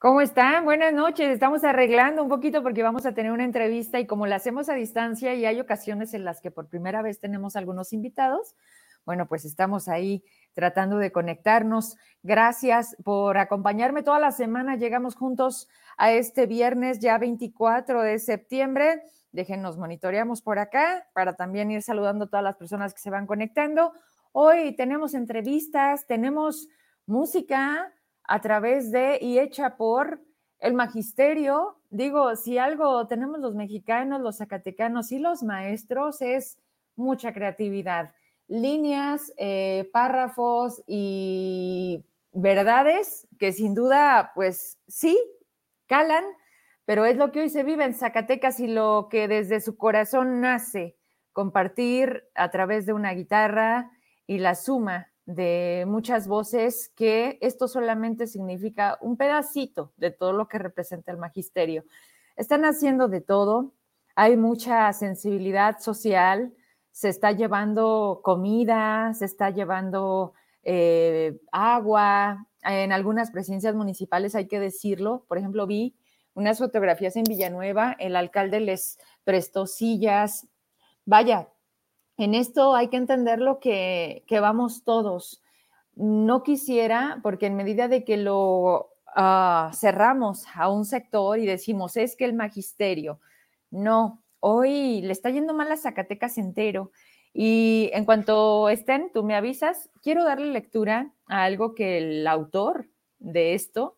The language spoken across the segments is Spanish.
¿Cómo están? Buenas noches. Estamos arreglando un poquito porque vamos a tener una entrevista y como la hacemos a distancia y hay ocasiones en las que por primera vez tenemos algunos invitados, bueno, pues estamos ahí tratando de conectarnos. Gracias por acompañarme toda la semana. Llegamos juntos a este viernes ya 24 de septiembre. Déjenos monitoreamos por acá para también ir saludando a todas las personas que se van conectando. Hoy tenemos entrevistas, tenemos música, a través de y hecha por el magisterio. Digo, si algo tenemos los mexicanos, los zacatecanos y los maestros es mucha creatividad. Líneas, eh, párrafos y verdades que sin duda, pues sí, calan, pero es lo que hoy se vive en Zacatecas y lo que desde su corazón nace, compartir a través de una guitarra y la suma de muchas voces que esto solamente significa un pedacito de todo lo que representa el magisterio. Están haciendo de todo, hay mucha sensibilidad social, se está llevando comida, se está llevando eh, agua, en algunas presidencias municipales hay que decirlo, por ejemplo, vi unas fotografías en Villanueva, el alcalde les prestó sillas, vaya, en esto hay que entender lo que, vamos todos. No quisiera, porque en medida de que lo ah, cerramos a un sector y decimos, es que el magisterio, no, hoy le está yendo mal a Zacatecas entero. Y en cuanto estén, tú me avisas, quiero darle lectura a algo que el autor de esto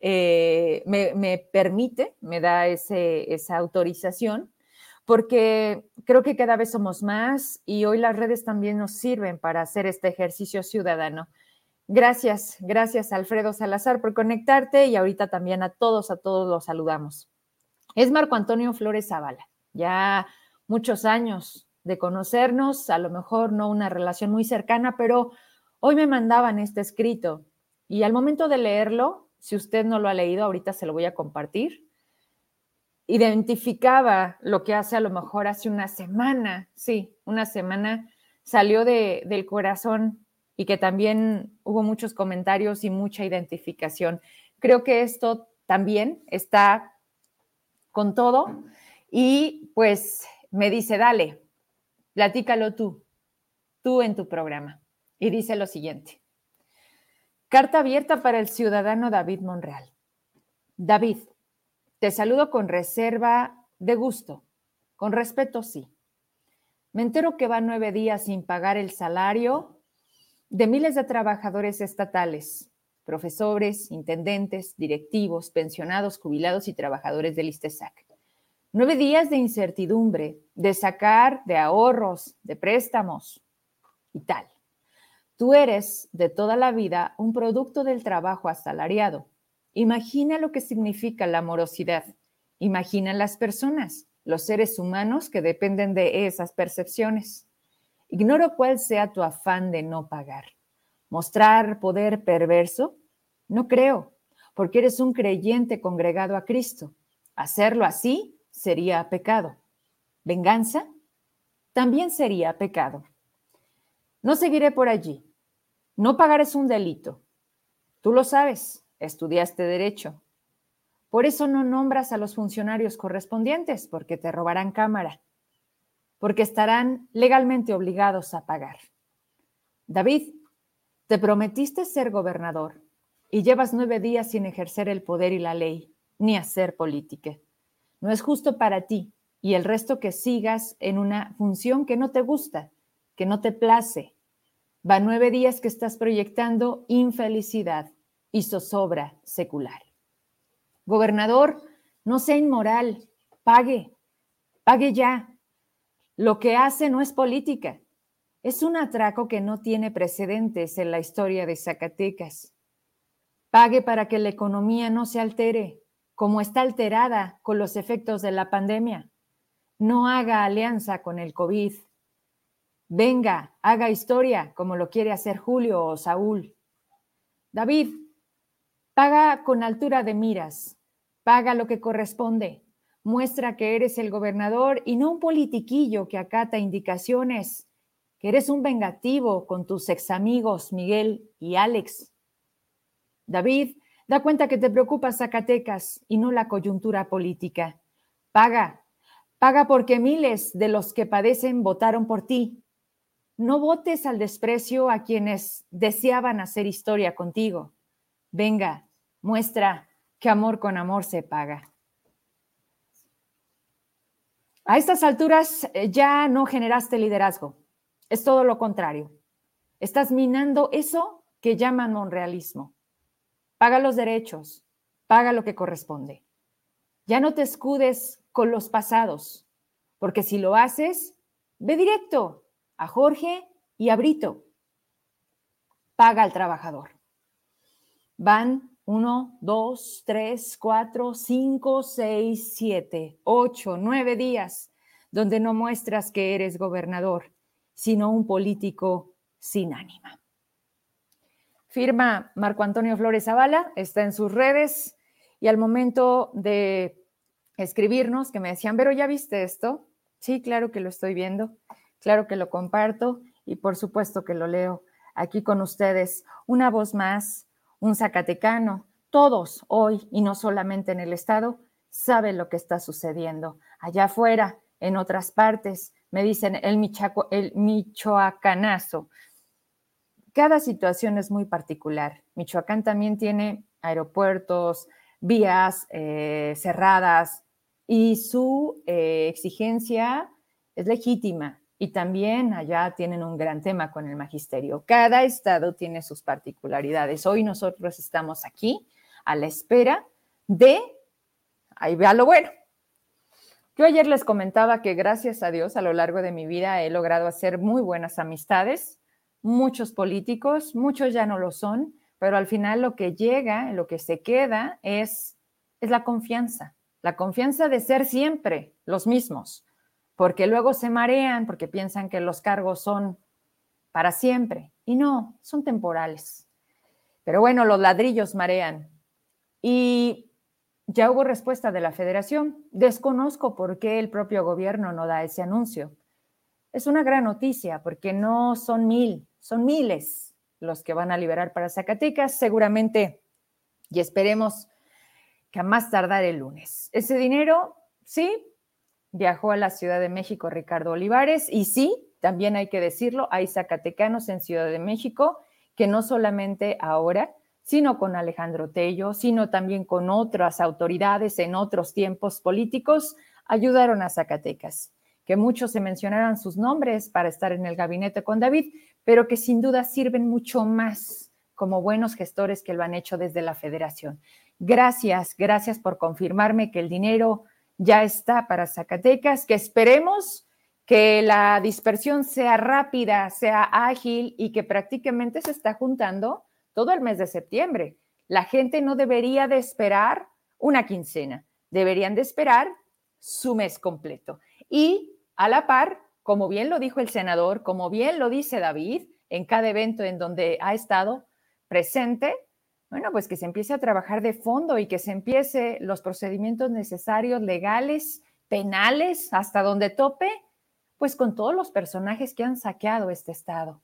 eh, me, permite, me da esa autorización porque creo que cada vez somos más y hoy las redes también nos sirven para hacer este ejercicio ciudadano. Gracias, gracias Alfredo Salazar por conectarte y ahorita también a todos, a todos los saludamos. Es Marco Antonio Flores Zavala, ya muchos años de conocernos, a lo mejor no una relación muy cercana, pero hoy me mandaban este escrito y al momento de leerlo, si usted no lo ha leído, ahorita se lo voy a compartir identificaba lo que hace a lo mejor hace una semana, sí, una semana salió de, del corazón y que también hubo muchos comentarios y mucha identificación. Creo que esto también está con todo y pues me dice, dale, platícalo tú, tú en tu programa. Y dice lo siguiente. Carta abierta para el ciudadano David Monreal. David, te saludo con reserva de gusto, con respeto sí. Me entero que va nueve días sin pagar el salario de miles de trabajadores estatales, profesores, intendentes, directivos, pensionados, jubilados y trabajadores del ISTESAC. Nueve días de incertidumbre, de sacar de ahorros, de préstamos y tal. Tú eres de toda la vida un producto del trabajo asalariado Imagina lo que significa la morosidad. Imagina las personas, los seres humanos que dependen de esas percepciones. Ignoro cuál sea tu afán de no pagar. ¿Mostrar poder perverso? No creo, porque eres un creyente congregado a Cristo. Hacerlo así sería pecado. ¿Venganza? También sería pecado. No seguiré por allí. No pagar es un delito. Tú lo sabes estudiaste derecho. Por eso no nombras a los funcionarios correspondientes, porque te robarán cámara, porque estarán legalmente obligados a pagar. David, te prometiste ser gobernador y llevas nueve días sin ejercer el poder y la ley, ni hacer política. No es justo para ti y el resto que sigas en una función que no te gusta, que no te place. Va nueve días que estás proyectando infelicidad, y zozobra secular. Gobernador, no sea inmoral, pague, pague ya. Lo que hace no es política, es un atraco que no tiene precedentes en la historia de Zacatecas. Pague para que la economía no se altere, como está alterada con los efectos de la pandemia. No haga alianza con el COVID. Venga, haga historia como lo quiere hacer Julio o Saúl. David, Paga con altura de miras, paga lo que corresponde, muestra que eres el gobernador y no un politiquillo que acata indicaciones, que eres un vengativo con tus ex amigos Miguel y Alex. David, Da cuenta que te preocupa Zacatecas y no la coyuntura política. Paga, paga porque miles de los que padecen votaron por ti. No votes al desprecio a quienes deseaban hacer historia contigo. Venga, muestra que amor con amor se paga. A estas alturas eh, ya no generaste liderazgo. Es todo lo contrario. Estás minando eso que llaman monrealismo. Paga los derechos, paga lo que corresponde. Ya no te escudes con los pasados, porque si lo haces, ve directo a Jorge y a Brito. Paga al trabajador. Van uno, dos, tres, cuatro, cinco, seis, siete, ocho, nueve días donde no muestras que eres gobernador, sino un político sin ánima. Firma Marco Antonio Flores Zavala, está en sus redes y al momento de escribirnos que me decían, pero ya viste esto, sí, claro que lo estoy viendo, claro que lo comparto y por supuesto que lo leo aquí con ustedes. Una voz más un zacatecano, todos hoy, y no solamente en el Estado, saben lo que está sucediendo. Allá afuera, en otras partes, me dicen el, Michaco, el michoacanazo. Cada situación es muy particular. Michoacán también tiene aeropuertos, vías eh, cerradas y su eh, exigencia es legítima. Y también allá tienen un gran tema con el magisterio. Cada estado tiene sus particularidades. Hoy nosotros estamos aquí a la espera de, ahí vea lo bueno. Yo ayer les comentaba que gracias a Dios a lo largo de mi vida he logrado hacer muy buenas amistades, muchos políticos, muchos ya no lo son, pero al final lo que llega, lo que se queda es, es la confianza, la confianza de ser siempre los mismos porque luego se marean, porque piensan que los cargos son para siempre. Y no, son temporales. Pero bueno, los ladrillos marean. Y ya hubo respuesta de la federación. Desconozco por qué el propio gobierno no da ese anuncio. Es una gran noticia porque no son mil, son miles los que van a liberar para Zacatecas, seguramente, y esperemos que a más tardar el lunes. Ese dinero, sí, viajó a la Ciudad de México Ricardo Olivares y sí, también hay que decirlo, hay zacatecanos en Ciudad de México que no solamente ahora, sino con Alejandro Tello, sino también con otras autoridades en otros tiempos políticos, ayudaron a Zacatecas. Que muchos se mencionaran sus nombres para estar en el gabinete con David, pero que sin duda sirven mucho más como buenos gestores que lo han hecho desde la federación. Gracias, gracias por confirmarme que el dinero ya está para Zacatecas, que esperemos que la dispersión sea rápida, sea ágil y que prácticamente se está juntando todo el mes de septiembre. La gente no debería de esperar una quincena, deberían de esperar su mes completo. Y a la par, como bien lo dijo el senador, como bien lo dice David, en cada evento en donde ha estado presente, bueno, pues que se empiece a trabajar de fondo y que se empiece los procedimientos necesarios, legales, penales, hasta donde tope, pues con todos los personajes que han saqueado este Estado.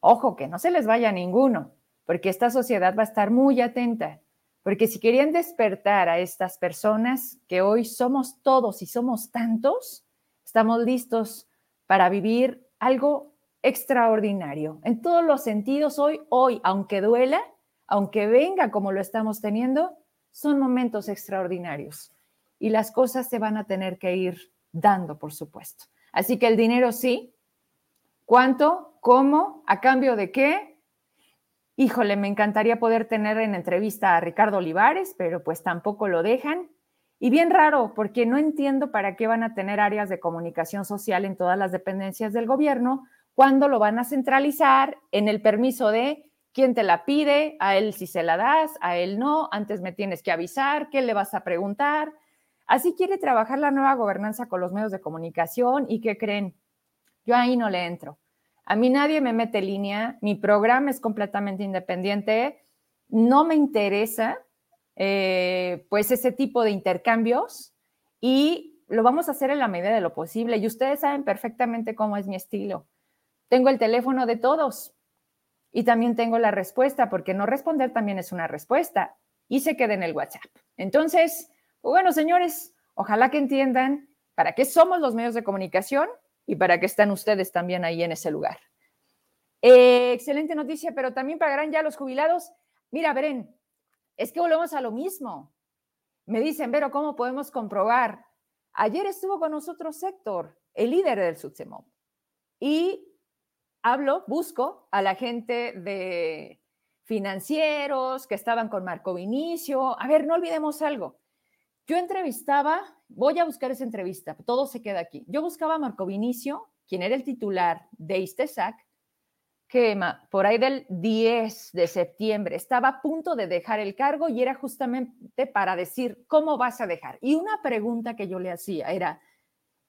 Ojo, que no se les vaya ninguno, porque esta sociedad va a estar muy atenta, porque si querían despertar a estas personas, que hoy somos todos y somos tantos, estamos listos para vivir algo extraordinario. En todos los sentidos, hoy, hoy, aunque duela, aunque venga como lo estamos teniendo, son momentos extraordinarios y las cosas se van a tener que ir dando, por supuesto. Así que el dinero sí. ¿Cuánto? ¿Cómo? ¿A cambio de qué? Híjole, me encantaría poder tener en entrevista a Ricardo Olivares, pero pues tampoco lo dejan. Y bien raro, porque no entiendo para qué van a tener áreas de comunicación social en todas las dependencias del gobierno cuando lo van a centralizar en el permiso de quién te la pide, a él si se la das, a él no, antes me tienes que avisar, qué le vas a preguntar. Así quiere trabajar la nueva gobernanza con los medios de comunicación y qué creen. Yo ahí no le entro. A mí nadie me mete línea, mi programa es completamente independiente, no me interesa eh, pues ese tipo de intercambios y lo vamos a hacer en la medida de lo posible. Y ustedes saben perfectamente cómo es mi estilo. Tengo el teléfono de todos, y también tengo la respuesta, porque no responder también es una respuesta. y se quede en el WhatsApp. Entonces, pues bueno, señores, ojalá que entiendan para qué somos los medios de comunicación y para qué están ustedes también ahí en ese lugar. Eh, excelente noticia, pero también pagarán ya los jubilados. Mira, Beren, es que volvemos a lo mismo. Me dicen, Vero, ¿cómo podemos comprobar? Ayer estuvo con nosotros Héctor, el líder del SUTSEMOB, y hablo, busco a la gente de financieros que estaban con Marco Vinicio. A ver, no olvidemos algo. Yo entrevistaba, voy a buscar esa entrevista, todo se queda aquí. Yo buscaba a Marco Vinicio, quien era el titular de ISTESAC, que por ahí del 10 de septiembre estaba a punto de dejar el cargo y era justamente para decir, ¿cómo vas a dejar? Y una pregunta que yo le hacía era,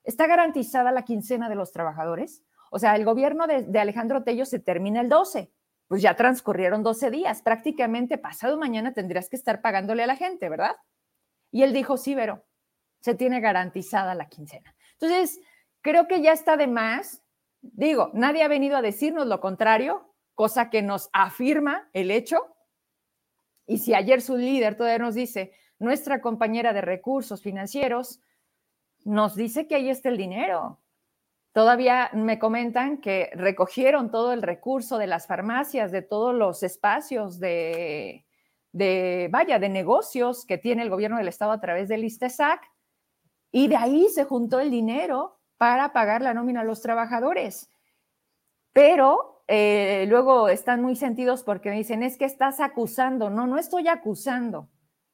¿está garantizada la quincena de los trabajadores? O sea, el gobierno de, Alejandro Tello se termina el 12 pues ya transcurrieron 12 días, prácticamente pasado mañana tendrías que estar pagándole a la gente, ¿verdad? Y él dijo, sí, pero se tiene garantizada la quincena. Entonces, creo que ya está de más. Digo, nadie ha venido a decirnos lo contrario, cosa que nos afirma el hecho. Y si ayer su líder todavía nos dice, nuestra compañera de recursos financieros, nos dice que ahí está el dinero. Todavía me comentan que recogieron todo el recurso de las farmacias, de todos los espacios de, vaya, de negocios que tiene el gobierno del estado a través del ISTESAC, y de ahí se juntó el dinero para pagar la nómina a los trabajadores. Pero eh, luego están muy sentidos porque me dicen, es que estás acusando. No, no estoy acusando.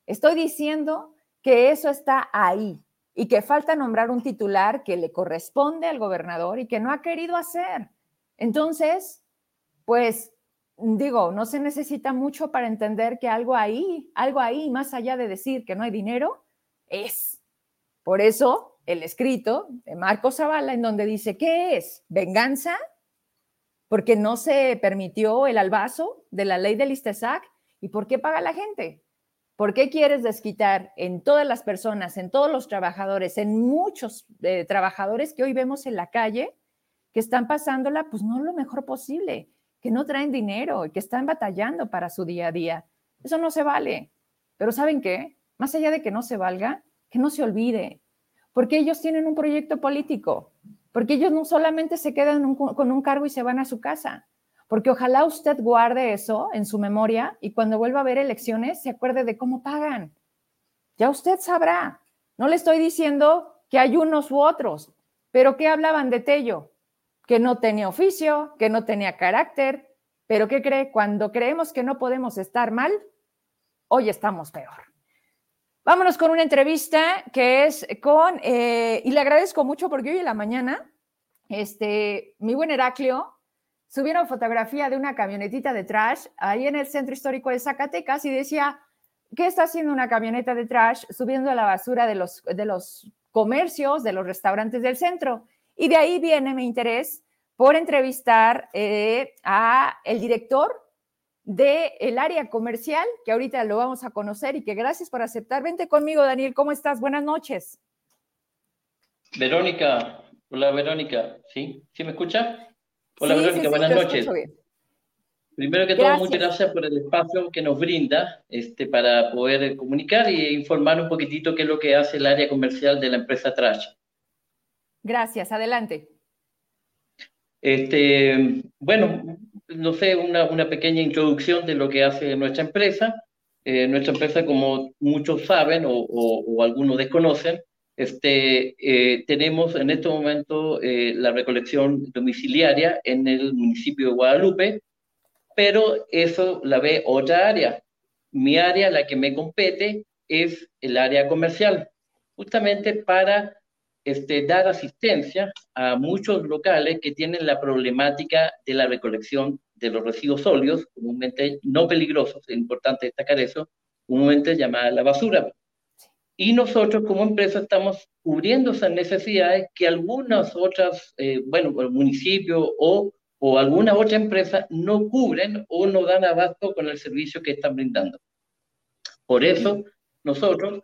Estoy diciendo que eso está ahí y que falta nombrar un titular que le corresponde al gobernador y que no ha querido hacer. Entonces, pues digo, no se necesita mucho para entender que algo ahí, algo ahí, más allá de decir que no hay dinero, es. Por eso el escrito de Marco Zavala, en donde dice, ¿qué es? ¿Venganza? Porque no se permitió el albazo de la ley del ISTESAC. ¿Y por qué paga la gente? ¿Por qué quieres desquitar en todas las personas, en todos los trabajadores, en muchos eh, trabajadores que hoy vemos en la calle, que están pasándola, pues no lo mejor posible, que no traen dinero y que están batallando para su día a día? Eso no se vale. Pero ¿saben qué? Más allá de que no se valga, que no se olvide, porque ellos tienen un proyecto político, porque ellos no solamente se quedan con un cargo y se van a su casa, porque ojalá usted guarde eso en su memoria y cuando vuelva a ver elecciones se acuerde de cómo pagan. Ya usted sabrá. No le estoy diciendo que hay unos u otros, pero ¿qué hablaban de Tello? Que no tenía oficio, que no tenía carácter, pero ¿qué cree? Cuando creemos que no podemos estar mal, hoy estamos peor. Vámonos con una entrevista que es con, eh, y le agradezco mucho porque hoy en la mañana, este, mi buen Heraclio subieron fotografía de una camionetita de trash ahí en el centro histórico de Zacatecas y decía, ¿qué está haciendo una camioneta de trash subiendo la basura de los, de los comercios, de los restaurantes del centro? Y de ahí viene mi interés por entrevistar eh, a el director del el área comercial, que ahorita lo vamos a conocer y que gracias por aceptar. Vente conmigo, Daniel, ¿cómo estás? Buenas noches. Verónica, hola Verónica, ¿sí? ¿Sí me escucha? Hola Verónica, buenas noches. Primero que todo, muchas gracias por el espacio que nos brinda este, para poder comunicar e informar un poquitito qué es lo que hace el área comercial de la empresa Trash. Gracias, adelante. Este, bueno, no sé, una, una pequeña introducción de lo que hace nuestra empresa. Eh, nuestra empresa, como muchos saben o, o algunos desconocen, este, eh, tenemos en este momento eh, la recolección domiciliaria en el municipio de Guadalupe, pero eso la ve otra área. Mi área, la que me compete, es el área comercial, justamente para este, dar asistencia a muchos locales que tienen la problemática de la recolección de los residuos sólidos, comúnmente no peligrosos, es importante destacar eso, comúnmente llamada la basura. Y nosotros como empresa estamos cubriendo esas necesidades que algunas otras, eh, bueno, el municipio o, o alguna otra empresa no cubren o no dan abasto con el servicio que están brindando. Por eso nosotros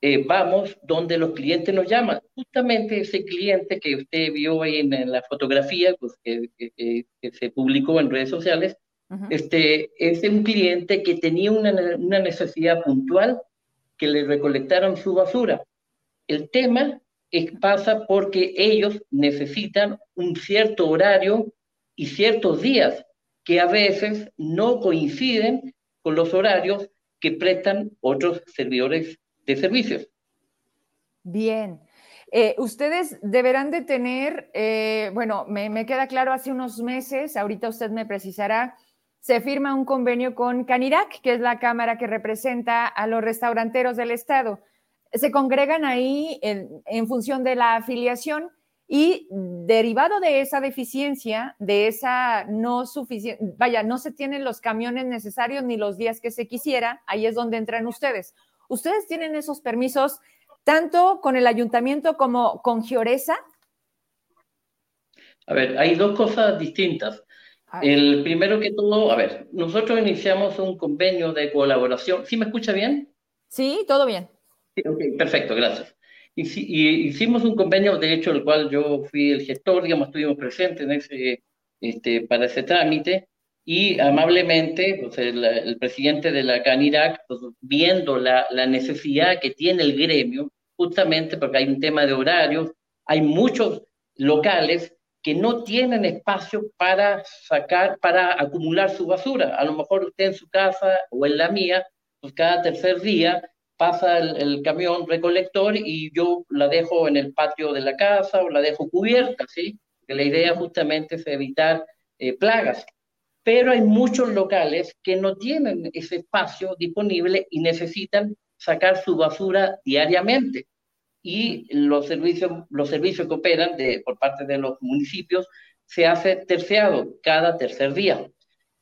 eh, vamos donde los clientes nos llaman. Justamente ese cliente que usted vio ahí en, la fotografía pues, que, que, se publicó en redes sociales este, es un cliente que tenía una, una necesidad puntual que le recolectaron su basura. El tema es, pasa porque ellos necesitan un cierto horario y ciertos días que a veces no coinciden con los horarios que prestan otros servidores de servicios. Bien. Eh, ustedes deberán de tener, eh, bueno, me, me, queda claro hace unos meses, ahorita usted me precisará, se firma un convenio con Canirac, que es la cámara que representa a los restauranteros del Estado. Se congregan ahí en, función de la afiliación y derivado de esa deficiencia, de esa no suficiente, vaya, no se tienen los camiones necesarios ni los días que se quisiera, ahí es donde entran ustedes. ¿Ustedes tienen esos permisos tanto con el ayuntamiento como con Gioresa? A ver, hay dos cosas distintas. El primero que todo, a ver, nosotros iniciamos un convenio de colaboración. ¿Sí me escucha bien? Sí, todo bien. Sí, perfecto, gracias. Y, hicimos un convenio, de hecho, el cual yo fui el gestor, digamos, estuvimos presentes en ese, este, para ese trámite, y amablemente, pues el, presidente de la CANIRAC, pues, viendo la, la necesidad que tiene el gremio, justamente porque hay un tema de horarios, hay muchos locales que no tienen espacio para sacar, para acumular su basura. A lo mejor usted en su casa o en la mía, pues cada tercer día pasa el, camión recolector y yo la dejo en el patio de la casa o la dejo cubierta, ¿sí? Que la idea justamente es evitar eh, plagas. Pero hay muchos locales que no tienen ese espacio disponible y necesitan sacar su basura diariamente y los servicios, los servicios que operan de, por parte de los municipios se hace terciado cada tercer día.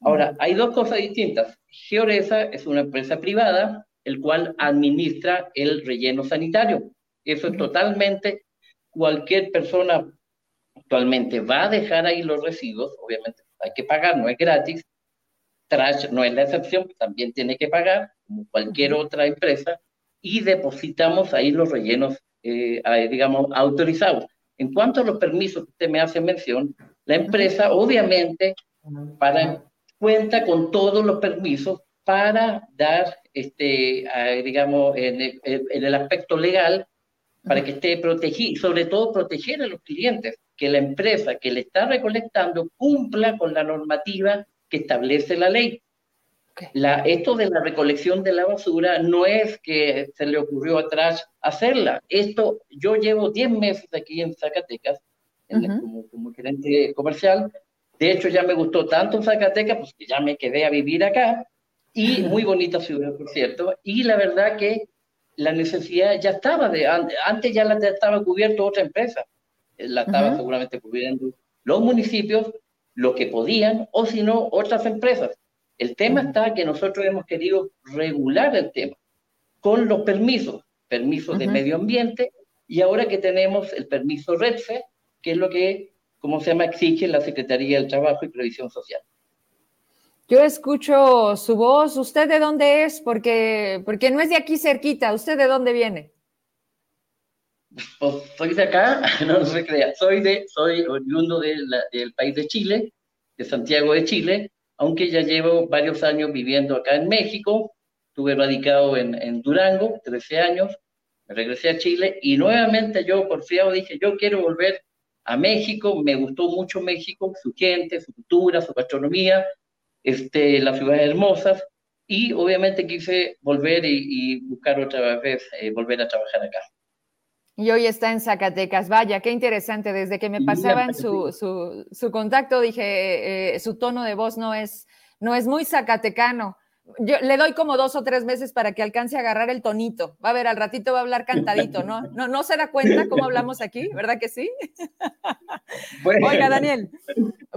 Ahora, hay dos cosas distintas. Georesa es una empresa privada, el cual administra el relleno sanitario. Eso es totalmente, cualquier persona actualmente va a dejar ahí los residuos, obviamente hay que pagar, no es gratis. Trash no es la excepción, también tiene que pagar, como cualquier otra empresa, y depositamos ahí los rellenos eh, digamos, autorizados. En cuanto a los permisos que usted me hace mención, la empresa obviamente para, cuenta con todos los permisos para dar, este, digamos, en el, en el, aspecto legal, para que esté protegido, sobre todo proteger a los clientes, que la empresa que le está recolectando cumpla con la normativa que establece la ley. La, esto de la recolección de la basura no es que se le ocurrió atrás hacerla. Esto, yo llevo 10 meses aquí en Zacatecas como, como, gerente comercial. De hecho, ya me gustó tanto Zacatecas, pues que ya me quedé a vivir acá. Y muy bonita ciudad, por cierto. Y la verdad que la necesidad ya estaba, de, antes ya la estaba cubierto otra empresa. Eh, la estaba seguramente cubriendo los municipios, lo que podían, o si no, otras empresas. El tema está que nosotros hemos querido regular el tema con los permisos, permisos de medio ambiente, y ahora que tenemos el permiso REDFE, que es lo que, como se llama, exige la Secretaría del Trabajo y Previsión Social. Yo escucho su voz. ¿Usted de dónde es? Porque, porque no es de aquí cerquita. ¿Usted de dónde viene? Pues soy de acá, no, se crea. Soy, de, soy oriundo del país de Chile, de Santiago de Chile, aunque ya llevo varios años viviendo acá en México, estuve radicado en, Durango, 13 años, regresé a Chile y nuevamente yo por fiado dije, yo quiero volver a México, me gustó mucho México, su gente, su cultura, su gastronomía, este, las ciudades hermosas, y obviamente quise volver y, buscar otra vez, eh, volver a trabajar acá. Y hoy está en Zacatecas. Vaya, qué interesante. Desde que me pasaban su, su, su contacto, dije, eh, su tono de voz no es, no es muy zacatecano yo le doy como dos o tres meses para que alcance a agarrar el tonito. Va a ver, al ratito va a hablar cantadito, ¿no? ¿No, no se da cuenta cómo hablamos aquí? ¿Verdad que sí? Oiga, Daniel,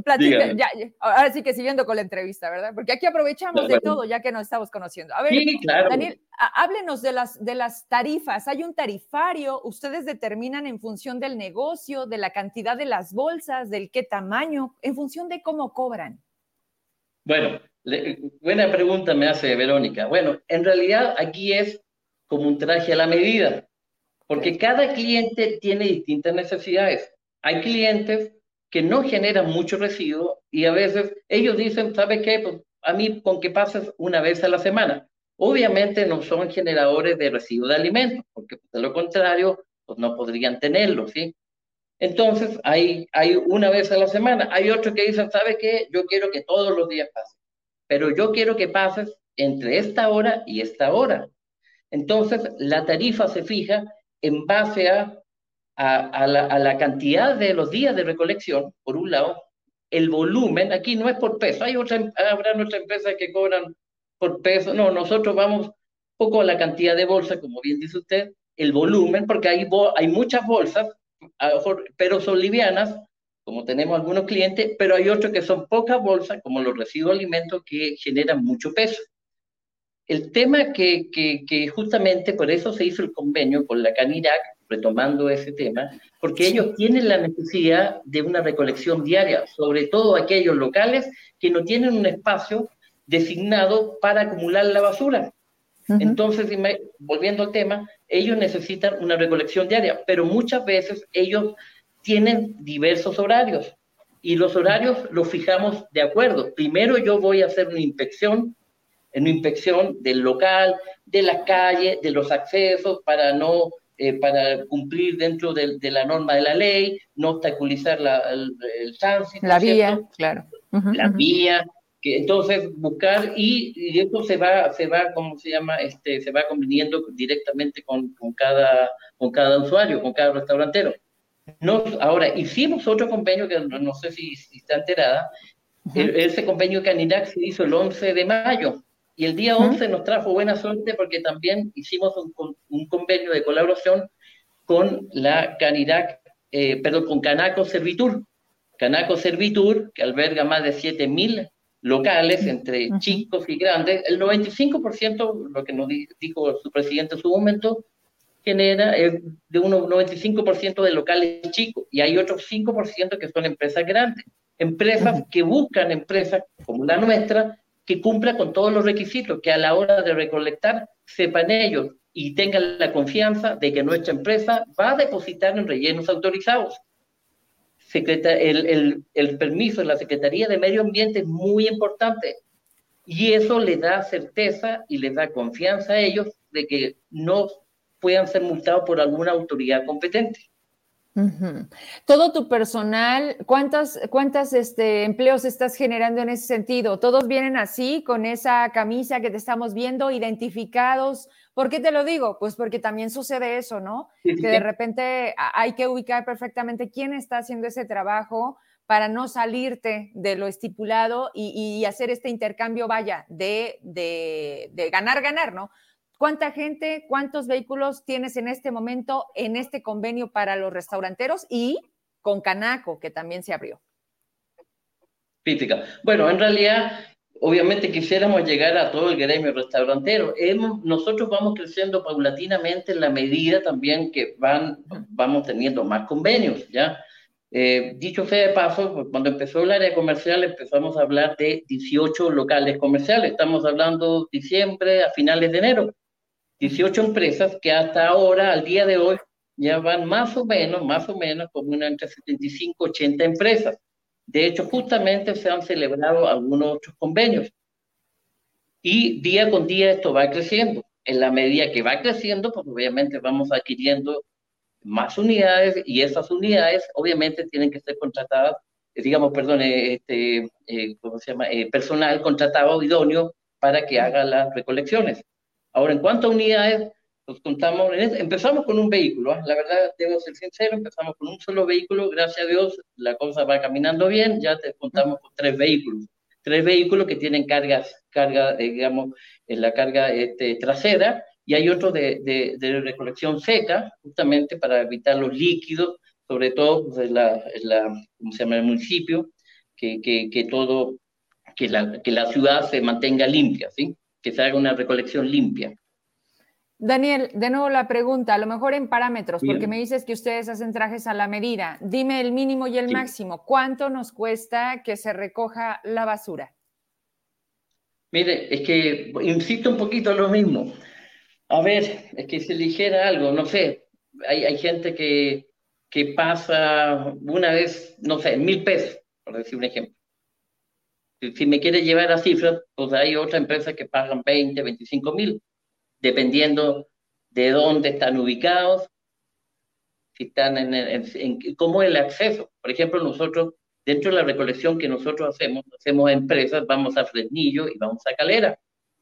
platica, ya, ahora sí que siguiendo con la entrevista, ¿verdad? Porque aquí aprovechamos de todo ya que nos estamos conociendo. A ver, Daniel, háblenos de las, de las tarifas. Hay un tarifario, ustedes determinan en función del negocio, de la cantidad de las bolsas, del qué tamaño, en función de cómo cobran. Bueno, buena pregunta me hace Verónica. Bueno, en realidad aquí es como un traje a la medida, porque cada cliente tiene distintas necesidades. Hay clientes que no generan mucho residuo y a veces ellos dicen, ¿sabes qué? Pues a mí con que pases una vez a la semana. Obviamente no son generadores de residuos de alimentos, porque de lo contrario, pues no podrían tenerlo, ¿sí? Entonces, hay, hay una vez a la semana. Hay otros que dicen, ¿sabes qué? Yo quiero que todos los días pases, pero yo quiero que pases entre esta hora y esta hora. Entonces, la tarifa se fija en base a, a, la, cantidad de los días de recolección, por un lado, el volumen, aquí no es por peso, hay otra, habrá nuestras empresas que cobran por peso, no, nosotros vamos poco a la cantidad de bolsas, como bien dice usted, el volumen, porque hay, hay muchas bolsas, pero son livianas, como tenemos algunos clientes, pero hay otros que son pocas bolsas, como los residuos alimentos, que generan mucho peso. El tema que, que, que justamente por eso se hizo el convenio con la CANIRAC, retomando ese tema, porque ellos tienen la necesidad de una recolección diaria, sobre todo aquellos locales que no tienen un espacio designado para acumular la basura. Entonces, volviendo al tema, ellos necesitan una recolección diaria, pero muchas veces ellos tienen diversos horarios y los horarios los fijamos de acuerdo. Primero yo voy a hacer una inspección, una inspección del local, de la calle, de los accesos para no eh, para cumplir dentro de, la norma de la ley, no obstaculizar la, el, tránsito. La vía, claro. la vía, que entonces buscar y, y, esto se va, se va, ¿cómo se llama? Este, se va conviniendo directamente con, con, cada, con cada usuario, con cada restaurantero. Nos, ahora, hicimos otro convenio que no, sé si, está enterada, ese convenio Canirac se hizo el 11 de mayo, y el día 11 nos trajo buena suerte porque también hicimos un, un convenio de colaboración con la Canirac, eh, perdón, con Canaco Servitur. Canaco Servitur, que alberga más de 7.000 locales, entre chicos y grandes. El 95%, lo que nos dijo su presidente en su momento, genera eh, de un 95% de locales chicos y hay otros 5% que son empresas grandes. Empresas que buscan empresas como la nuestra que cumpla con todos los requisitos, que a la hora de recolectar sepan ellos y tengan la confianza de que nuestra empresa va a depositar en rellenos autorizados. el, el, permiso de la Secretaría de Medio Ambiente es muy importante y eso le da certeza y les da confianza a ellos de que no puedan ser multados por alguna autoridad competente. Todo tu personal, ¿cuántos cuántas, este, empleos estás generando en ese sentido? ¿Todos vienen así, con esa camisa que te estamos viendo, identificados? ¿Por qué te lo digo? Pues porque también sucede eso, ¿no? Que de repente hay que ubicar perfectamente quién está haciendo ese trabajo para no salirte de lo estipulado y, hacer este intercambio, vaya, de, de, de ganar, ganar, ¿no? ¿Cuánta gente, cuántos vehículos tienes en este momento en este convenio para los restauranteros y con Canaco, que también se abrió? Física. Bueno, en realidad, obviamente quisiéramos llegar a todo el gremio restaurantero. Hemos, nosotros vamos creciendo paulatinamente en la medida también que van, vamos teniendo más convenios, ¿ya? Eh, dicho sea de paso, pues, cuando empezó el área comercial empezamos a hablar de 18 locales comerciales. Estamos hablando diciembre a finales de enero. 18 empresas que hasta ahora, al día de hoy, ya van más o menos, más o menos, como una entre 75 y 80 empresas. De hecho, justamente se han celebrado algunos otros convenios. Y día con día esto va creciendo. En la medida que va creciendo, pues obviamente vamos adquiriendo más unidades y esas unidades obviamente tienen que ser contratadas, eh, digamos, perdón, eh, este, eh, ¿cómo se llama? personal contratado idóneo para que haga las recolecciones. Ahora, en cuanto a unidades, nos contamos, empezamos con un vehículo, ¿ah? la verdad, debo ser sincero, empezamos con un solo vehículo, gracias a Dios, la cosa va caminando bien, ya te contamos con tres vehículos, tres vehículos que tienen cargas, carga, eh, digamos, en la carga este, trasera, y hay otro de, de, recolección seca, justamente para evitar los líquidos, sobre todo pues, en la, la, ¿cómo se llama?, el municipio, que, que, que todo, que la, que la ciudad se mantenga limpia, ¿sí? Que se haga una recolección limpia. Daniel, de nuevo la pregunta, a lo mejor en parámetros, porque me dices que ustedes hacen trajes a la medida. Dime el mínimo y el máximo. ¿Cuánto nos cuesta que se recoja la basura? Mire, es que insisto un poquito en lo mismo. A ver, es que se dijera algo, no sé, hay, hay gente que, que pasa una vez, no sé, mil pesos, por decir un ejemplo. Si me quiere llevar a cifras, pues hay otra empresa que pagan 20, 25 mil, dependiendo de dónde están ubicados, si están en, en, cómo es el acceso. Por ejemplo, nosotros, dentro de la recolección que nosotros hacemos, hacemos empresas, vamos a Fresnillo y vamos a Calera.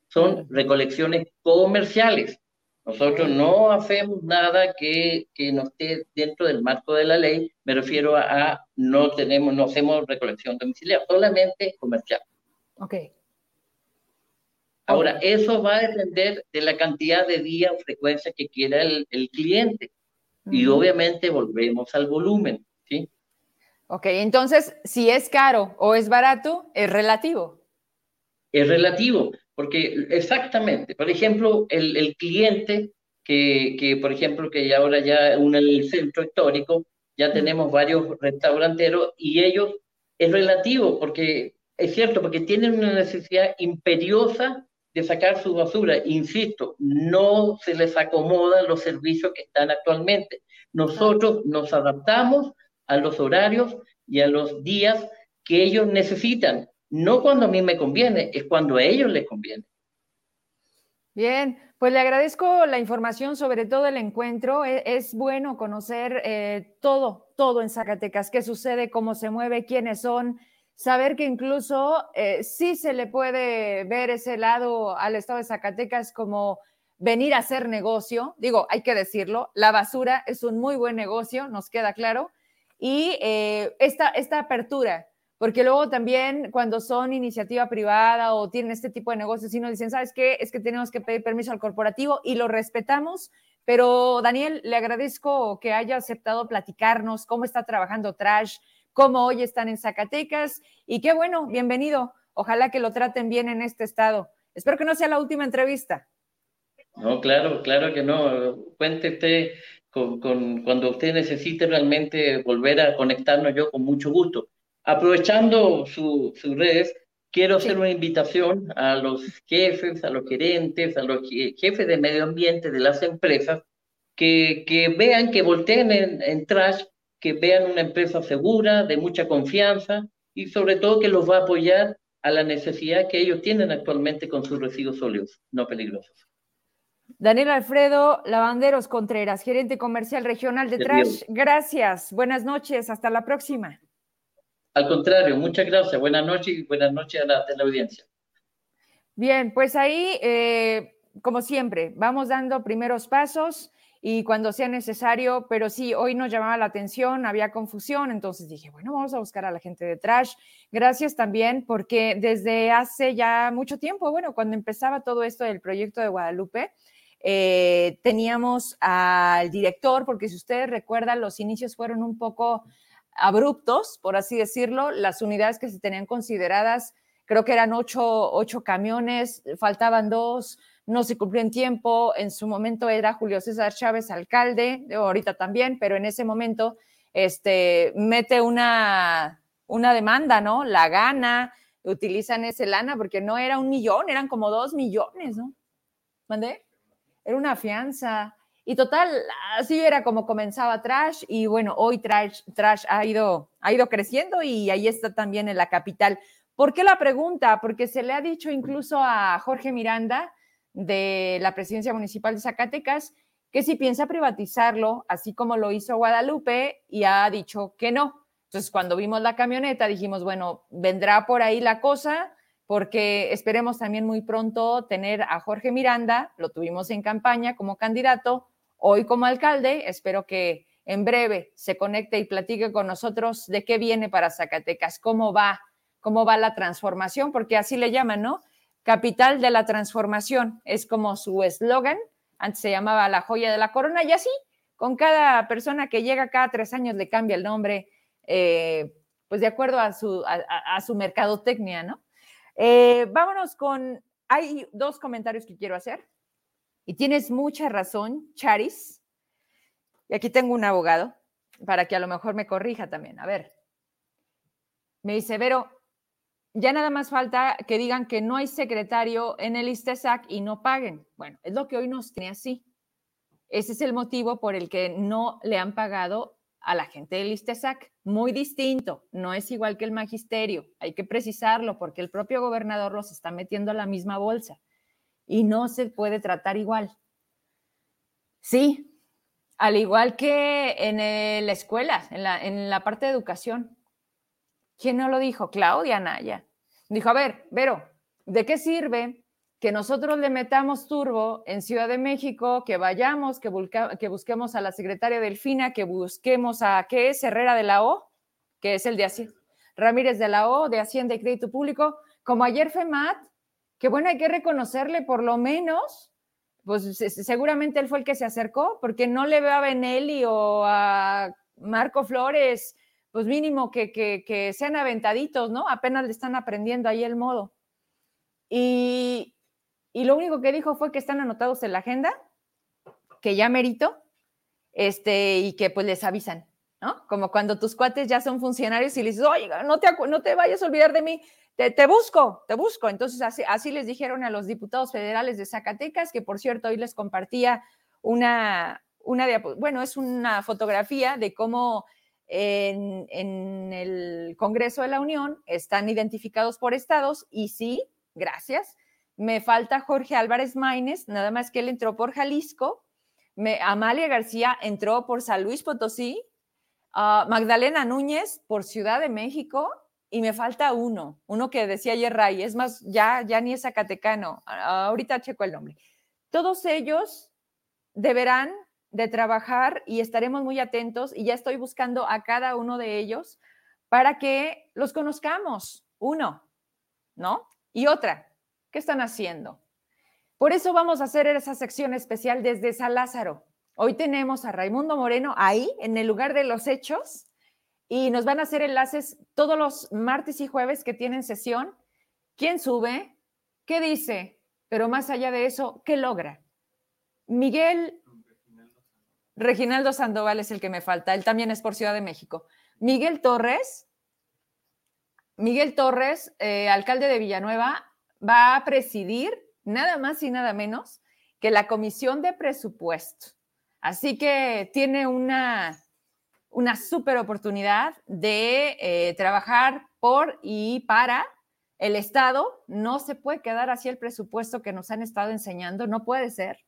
Son recolecciones comerciales. Nosotros no hacemos nada que, que no esté dentro del marco de la ley, me refiero a, no tenemos, no hacemos recolección domiciliaria, solamente comercial. Ok. Ahora, eso va a depender de la cantidad de días o frecuencia que quiera el, el cliente. Y obviamente volvemos al volumen, ¿sí? Ok, entonces, si es caro o es barato, es relativo. Es relativo, porque exactamente, por ejemplo, el, el cliente que, que, por ejemplo, que ahora ya en el centro histórico, ya tenemos varios restauranteros y ellos es relativo, porque es cierto, porque tienen una necesidad imperiosa de sacar su basura. Insisto, no se les acomodan los servicios que están actualmente. Nosotros nos adaptamos a los horarios y a los días que ellos necesitan. No cuando a mí me conviene, es cuando a ellos les conviene. Bien, pues le agradezco la información sobre todo el encuentro. E, es, bueno conocer eh, todo, todo en Zacatecas, qué sucede, cómo se mueve, quiénes son, saber que incluso eh, sí se le puede ver ese lado al estado de Zacatecas como venir a hacer negocio. Digo, hay que decirlo, la basura es un muy buen negocio, nos queda claro. Y eh, esta, esta apertura, porque luego también cuando son iniciativa privada o tienen este tipo de negocios, y nos dicen, ¿sabes qué? Es que tenemos que pedir permiso al corporativo y lo respetamos. Pero Daniel, le agradezco que haya aceptado platicarnos cómo está trabajando Trash, cómo hoy están en Zacatecas y qué bueno, bienvenido. Ojalá que lo traten bien en este estado. Espero que no sea la última entrevista. No, claro, claro que no. Cuente usted con, cuando usted necesite realmente volver a conectarnos yo con mucho gusto. Aprovechando sus redes, quiero hacer una invitación a los jefes, a los gerentes, a los jefes de medio ambiente de las empresas, que, que vean, que volteen en, en Trash que vean una empresa segura, de mucha confianza y sobre todo que los va a apoyar a la necesidad que ellos tienen actualmente con sus residuos sólidos no peligrosos. Daniel Alfredo Lavanderos Contreras, gerente comercial regional de Trash. Gracias, buenas noches, hasta la próxima. Al contrario, muchas gracias, buenas noches y buenas noches a la, audiencia. Bien, pues ahí, eh, como siempre, vamos dando primeros pasos y cuando sea necesario, pero sí, hoy nos llamaba la atención, había confusión, entonces dije, bueno, vamos a buscar a la gente de Trash. Gracias también porque desde hace ya mucho tiempo, bueno, cuando empezaba todo esto del proyecto de Guadalupe, eh, teníamos al director, porque si ustedes recuerdan, los inicios fueron un poco abruptos, por así decirlo, las unidades que se tenían consideradas, creo que eran ocho, ocho camiones, faltaban dos, no se cumplió en tiempo. En su momento era Julio César Chávez alcalde, ahorita también, pero en ese momento este, mete una, una demanda, ¿no? La gana, utilizan ese lana porque no era un millón, eran como dos millones, ¿no? ¿Mandé? Era una fianza. Y total, así era como comenzaba Trash y bueno, hoy Trash, Trash ha, ido, ha ido creciendo y ahí está también en la capital. ¿Por qué la pregunta? Porque se le ha dicho incluso a Jorge Miranda, de la presidencia municipal de Zacatecas que si piensa privatizarlo, así como lo hizo Guadalupe, y ha dicho que no. Entonces, cuando vimos la camioneta, dijimos, bueno, vendrá por ahí la cosa, porque esperemos también muy pronto tener a Jorge Miranda, lo tuvimos en campaña como candidato, hoy como alcalde, espero que en breve se conecte y platique con nosotros de qué viene para Zacatecas, cómo va, cómo va la transformación, porque así le llaman, ¿no? Capital de la Transformación, es como su eslogan, antes se llamaba la joya de la corona y así, con cada persona que llega cada tres años le cambia el nombre, eh, pues de acuerdo a su, a, su mercadotecnia, ¿no? Eh, vámonos con, hay dos comentarios que quiero hacer y tienes mucha razón, Charis, y aquí tengo un abogado para que a lo mejor me corrija también. A ver, me dice, Vero, ya nada más falta que digan que no hay secretario en el ISTESAC y no paguen. Bueno, es lo que hoy nos tiene así. Ese es el motivo por el que no le han pagado a la gente del ISTESAC. Muy distinto, no es igual que el magisterio. Hay que precisarlo porque el propio gobernador los está metiendo a la misma bolsa y no se puede tratar igual. Sí, al igual que en la escuela, en la, en la parte de educación. ¿Quién no lo dijo? Claudia Naya. Dijo, a ver, Vero, ¿de qué sirve que nosotros le metamos turbo en Ciudad de México, que vayamos, que, que busquemos a la secretaria Delfina, que busquemos a, ¿qué es? Herrera de la O, que es el de Hacienda, Ramírez de la O, de Hacienda y Crédito Público, como ayer FEMAT, que bueno, hay que reconocerle por lo menos, pues seguramente él fue el que se acercó, porque no le veo a Benelli o a Marco Flores, pues mínimo que, que, sean aventaditos, ¿no? Apenas le están aprendiendo ahí el modo. Y, y lo único que dijo fue que están anotados en la agenda, que ya merito, este, y que pues les avisan, ¿no? Como cuando tus cuates ya son funcionarios y les dices, oiga, no te, no te vayas a olvidar de mí, te, busco, te busco. Entonces así, les dijeron a los diputados federales de Zacatecas, que por cierto hoy les compartía una, una bueno, es una fotografía de cómo en, el Congreso de la Unión están identificados por estados y sí, gracias, me falta Jorge Álvarez Maínez, nada más que él entró por Jalisco. Amalia García entró por San Luis Potosí. Uh, Magdalena Núñez por Ciudad de México. Y me falta uno, uno que decía ayer Ray, es más, ya, ya ni es Zacatecano, ahorita checo el nombre. Todos ellos deberán de trabajar y estaremos muy atentos y ya estoy buscando a cada uno de ellos para que los conozcamos, uno, ¿no? Y otra, ¿Qué están haciendo? Por eso vamos a hacer esa sección especial desde San Lázaro. Hoy tenemos a Raimundo Moreno ahí, en el lugar de los hechos, y nos van a hacer enlaces todos los martes y jueves que tienen sesión. ¿Quién sube? ¿Qué dice? Pero más allá de eso, ¿qué logra? Miguel Reginaldo Sandoval es el que me falta, él también es por Ciudad de México. Miguel Torres, Miguel Torres, eh, alcalde de Villanueva, va a presidir nada más y nada menos que la Comisión de Presupuesto. Así que tiene una, una super oportunidad de eh, trabajar por y para el Estado. No se puede quedar así el presupuesto que nos han estado enseñando, no puede ser.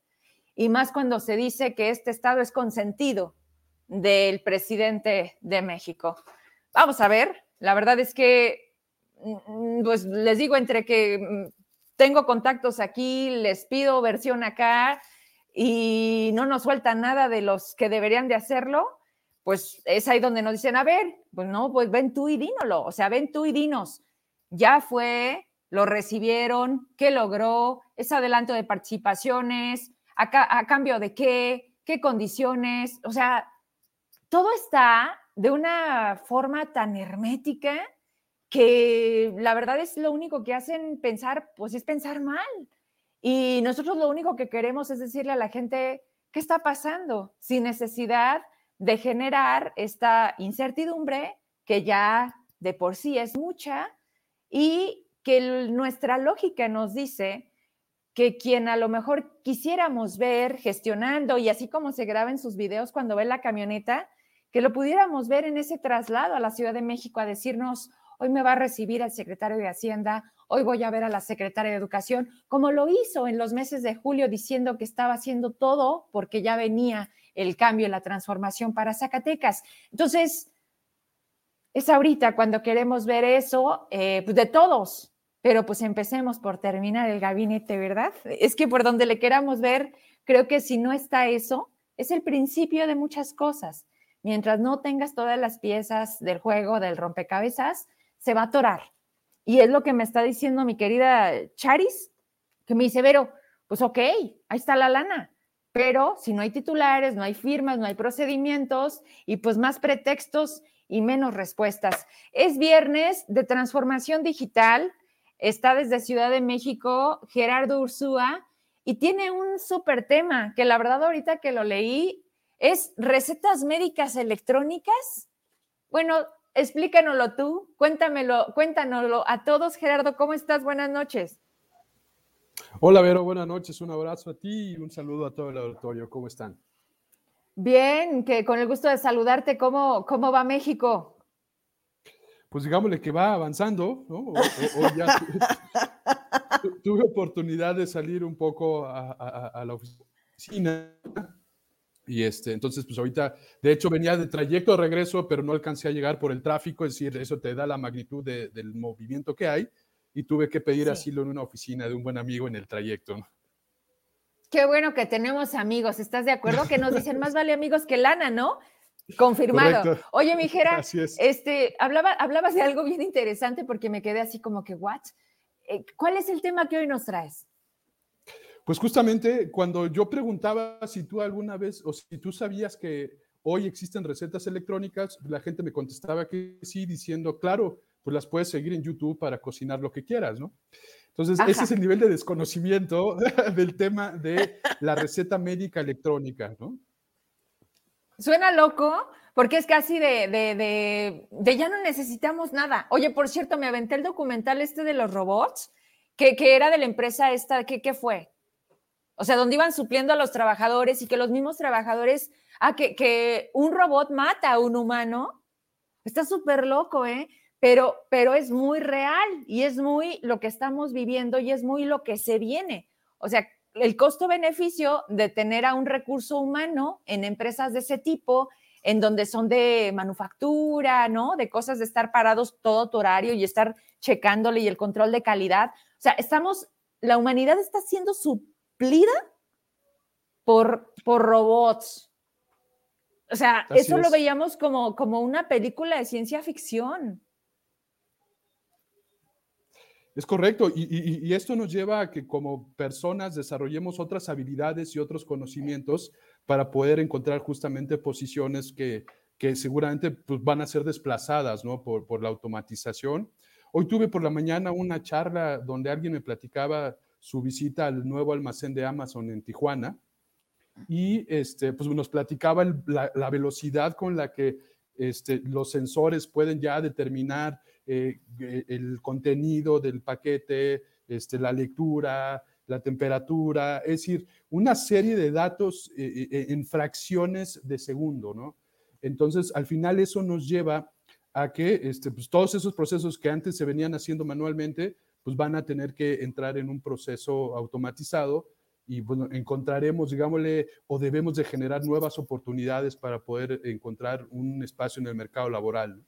Y más cuando se dice que este Estado es consentido del presidente de México. Vamos a ver, la verdad es que Mm, pues les digo, entre que mm, tengo contactos aquí, les pido versión acá y no nos sueltan nada de los que deberían de hacerlo, pues es ahí donde nos dicen, a ver, pues no, pues ven tú y dínolo, o sea, ven tú y dinos, ya fue, lo recibieron, qué logró, es adelanto de participaciones, a, a cambio de qué, qué condiciones, o sea, todo está de una forma tan hermética que la verdad es lo único que hacen pensar, pues es pensar mal. Y nosotros lo único que queremos es decirle a la gente qué está pasando, sin necesidad de generar esta incertidumbre que ya de por sí es mucha y que nuestra lógica nos dice que quien a lo mejor quisiéramos ver gestionando y así como se graba en sus videos cuando ve la camioneta, que lo pudiéramos ver en ese traslado a la Ciudad de México a decirnos, hoy me va a recibir el secretario de Hacienda, hoy voy a ver a la secretaria de Educación, como lo hizo en los meses de julio diciendo que estaba haciendo todo porque ya venía el cambio, la transformación para Zacatecas. Entonces, es ahorita cuando queremos ver eso, eh, pues de todos, pero pues empecemos por terminar el gabinete, ¿verdad? Es que por donde le queramos ver, creo que si no está eso, es el principio de muchas cosas. Mientras no tengas todas las piezas del juego, del rompecabezas, se va a atorar. Y es lo que me está diciendo mi querida Charis, que me dice, Vero, pues ok, ahí está la lana, pero si no hay titulares, no hay firmas, no hay procedimientos y pues más pretextos y menos respuestas. Es viernes de transformación digital, está desde Ciudad de México Gerardo Ursúa y tiene un súper tema que la verdad ahorita que lo leí es recetas médicas electrónicas. Bueno, explícanoslo tú, cuéntamelo, cuéntanoslo a todos. Gerardo, ¿cómo estás? Buenas noches. Hola, Vero, buenas noches. Un abrazo a ti y un saludo a todo el auditorio. ¿Cómo están? Bien, que con el gusto de saludarte, ¿cómo, cómo va México? Pues digámosle que va avanzando, ¿no? ya tuve oportunidad de salir un poco a, la oficina y este, entonces, pues ahorita, de hecho, venía de trayecto de regreso, pero no alcancé a llegar por el tráfico, es decir, eso te da la magnitud del movimiento que hay, y tuve que pedir asilo en una oficina de un buen amigo en el trayecto. Qué bueno que tenemos amigos, ¿estás de acuerdo? Que nos dicen más vale amigos que lana, ¿no? Confirmado. Oye, mijera, este, hablaba, hablabas de algo bien interesante porque me quedé así como que, ¿what? Eh, ¿Cuál es el tema que hoy nos traes? Pues justamente cuando yo preguntaba si tú alguna vez o si tú sabías que hoy existen recetas electrónicas, la gente me contestaba que sí, diciendo, claro, pues las puedes seguir en YouTube para cocinar lo que quieras, ¿no? Entonces, ese es el nivel de desconocimiento del tema de la receta médica electrónica, ¿no? Suena loco, porque es casi de, de, de, ya no necesitamos nada. Oye, por cierto, me aventé el documental este de los robots, que, que era de la empresa esta, ¿qué, ¿qué, fue? O sea, donde iban supliendo a los trabajadores y que los mismos trabajadores, ah, que, que un robot mata a un humano. Está súper loco, ¿eh? Pero, pero es muy real y es muy lo que estamos viviendo y es muy lo que se viene. O sea, el costo-beneficio de tener a un recurso humano en empresas de ese tipo, en donde son de manufactura, ¿no? De cosas de estar parados todo tu horario y estar checándole y el control de calidad. O sea, estamos, la humanidad está siendo suplida por, por robots. O sea, eso lo veíamos como, como una película de ciencia ficción. Es correcto, y, esto nos lleva a que como personas desarrollemos otras habilidades y otros conocimientos para poder encontrar justamente posiciones que, seguramente pues, van a ser desplazadas ¿no? por, por la automatización. Hoy tuve por la mañana una charla donde alguien me platicaba su visita al nuevo almacén de Amazon en Tijuana y este, pues nos platicaba la, velocidad con la que este, los sensores pueden ya determinar eh, eh, el contenido del paquete, este, la lectura, la temperatura, es decir, una serie de datos eh, en fracciones de segundo, ¿no? Entonces, al final eso nos lleva a que este, pues, todos esos procesos que antes se venían haciendo manualmente, pues van a tener que entrar en un proceso automatizado y bueno, encontraremos, digámosle, o debemos de generar nuevas oportunidades para poder encontrar un espacio en el mercado laboral.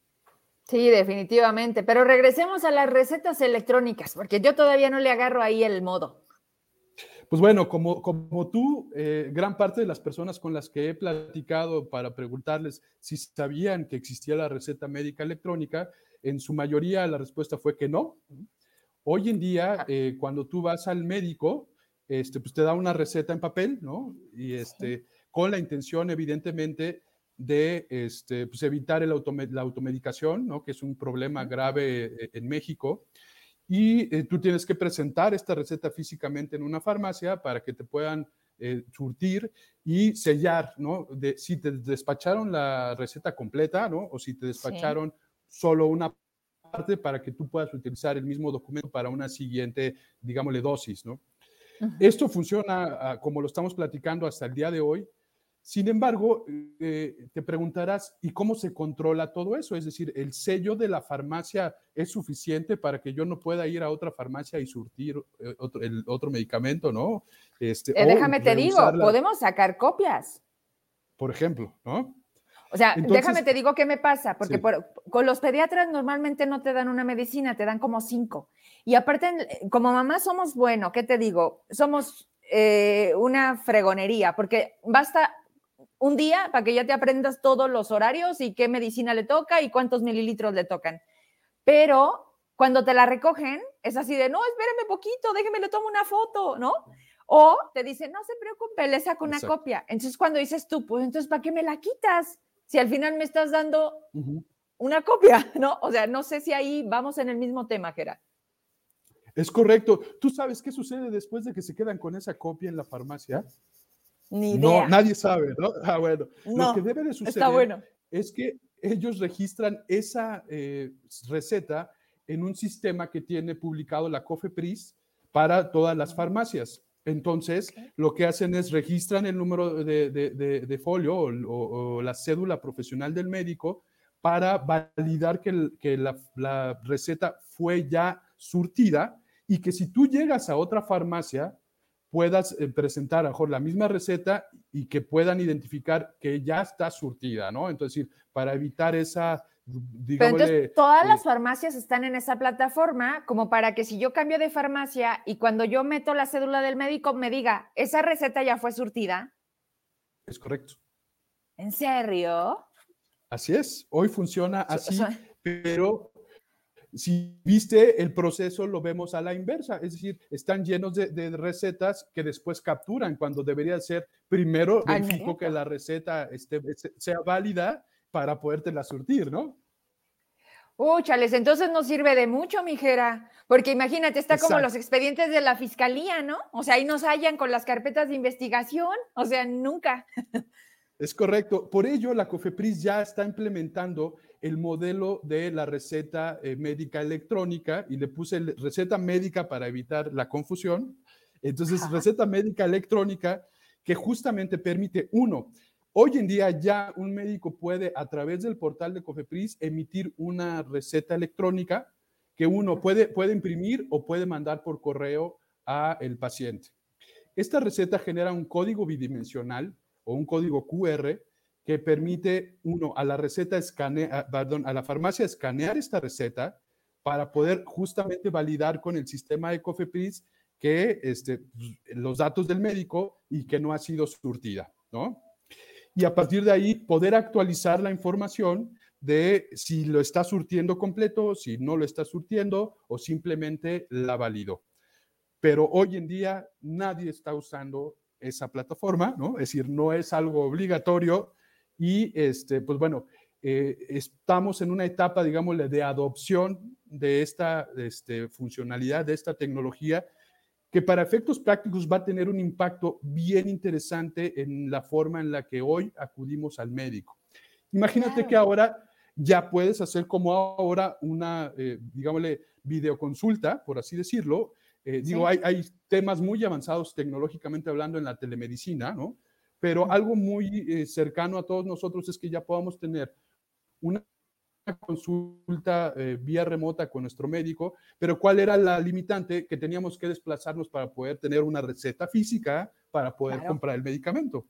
Sí, definitivamente. Pero regresemos a las recetas electrónicas, porque yo todavía no le agarro ahí el modo. Pues bueno, como, como tú, eh, gran parte de las personas con las que he platicado para preguntarles si sabían que existía la receta médica electrónica, en su mayoría la respuesta fue que no. Hoy en día, ah. eh, cuando tú vas al médico, este, pues te da una receta en papel, ¿no? Y este, con la intención, evidentemente, de este, pues evitar el la automedicación, ¿no? que es un problema grave eh, en México. Y eh, tú tienes que presentar esta receta físicamente en una farmacia para que te puedan eh, surtir y sellar, ¿no? De, si te despacharon la receta completa, ¿no? O si te despacharon solo una parte para que tú puedas utilizar el mismo documento para una siguiente, digámosle, dosis, ¿no? Esto funciona ah, como lo estamos platicando hasta el día de hoy sin embargo, eh, te preguntarás, ¿y cómo se controla todo eso? Es decir, ¿el sello de la farmacia es suficiente para que yo no pueda ir a otra farmacia y surtir eh, otro, el otro medicamento, no? Este, eh, déjame te digo, podemos sacar copias. Por ejemplo, ¿no? O sea, déjame te digo qué me pasa, porque con los pediatras normalmente no te dan una medicina, te dan como cinco. Y aparte, como mamá somos, bueno, ¿qué te digo? Somos una fregonería, porque basta un día para que ya te aprendas todos los horarios y qué medicina le toca y cuántos mililitros le tocan. Pero cuando te la recogen, es así de, no, espérame poquito, déjeme, le tomo una foto, ¿no? O te dicen, no se preocupe, le saco una copia. Entonces, cuando dices tú, pues entonces, ¿para qué me la quitas? Si al final me estás dando una copia, ¿no? O sea, no sé si ahí vamos en el mismo tema, Gerard. Es correcto. ¿Tú sabes qué sucede después de que se quedan con esa copia en la farmacia? Ni idea. No, nadie sabe, ¿no? Ah, bueno. Lo que debe de suceder es que ellos registran esa eh, receta en un sistema que tiene publicado la COFEPRIS para todas las farmacias. Entonces, lo que hacen es registran el número de, folio o, la cédula profesional del médico para validar que, la, receta fue ya surtida y que si tú llegas a otra farmacia, puedas eh, presentar a mejor la misma receta y que puedan identificar que ya está surtida, ¿no? Entonces, para evitar esa pero entonces todas las farmacias están en esa plataforma como para que si yo cambio de farmacia y cuando yo meto la cédula del médico me diga, esa receta ya fue surtida. Es correcto. ¿En serio? Así es, hoy funciona así, pero si viste el proceso lo vemos a la inversa, es decir, están llenos de, recetas que después capturan cuando debería ser primero verifico que la receta esté, sea válida para podértela surtir, ¿no? Uh, chales, entonces no sirve de mucho, mijera, porque imagínate, está como los expedientes de la fiscalía, ¿no? O sea, ahí nos hallan con las carpetas de investigación, o sea, nunca. Es correcto. Por ello, la COFEPRIS ya está implementando el modelo de la receta eh, médica electrónica y le puse receta médica para evitar la confusión. Entonces, receta médica electrónica que justamente permite, uno, Hoy en día ya un médico puede a través del portal de Cofepris emitir una receta electrónica que uno puede, puede imprimir o puede mandar por correo a el paciente. Esta receta genera un código bidimensional o un código QR que permite uno a la receta escanear, perdón, a la farmacia escanear esta receta para poder justamente validar con el sistema de Cofepris que este, los datos del médico y que no ha sido surtida, ¿no? y a partir de ahí poder actualizar la información de si lo está surtiendo completo, si no lo está surtiendo o simplemente la validó. Pero hoy en día nadie está usando esa plataforma, ¿no? Es decir, no es algo obligatorio y, este, pues bueno, eh, estamos en una etapa, digamos, de adopción de esta este, funcionalidad, de esta tecnología que para efectos prácticos va a tener un impacto bien interesante en la forma en la que hoy acudimos al médico. Imagínate que ahora ya puedes hacer como ahora una, eh, digámosle, videoconsulta, por así decirlo. Eh, digo, hay, hay, temas muy avanzados tecnológicamente hablando en la telemedicina, ¿no? Pero algo muy eh, cercano a todos nosotros es que ya podamos tener una consulta eh, vía remota con nuestro médico, pero ¿cuál era la limitante? Que teníamos que desplazarnos para poder tener una receta física para poder comprar el medicamento.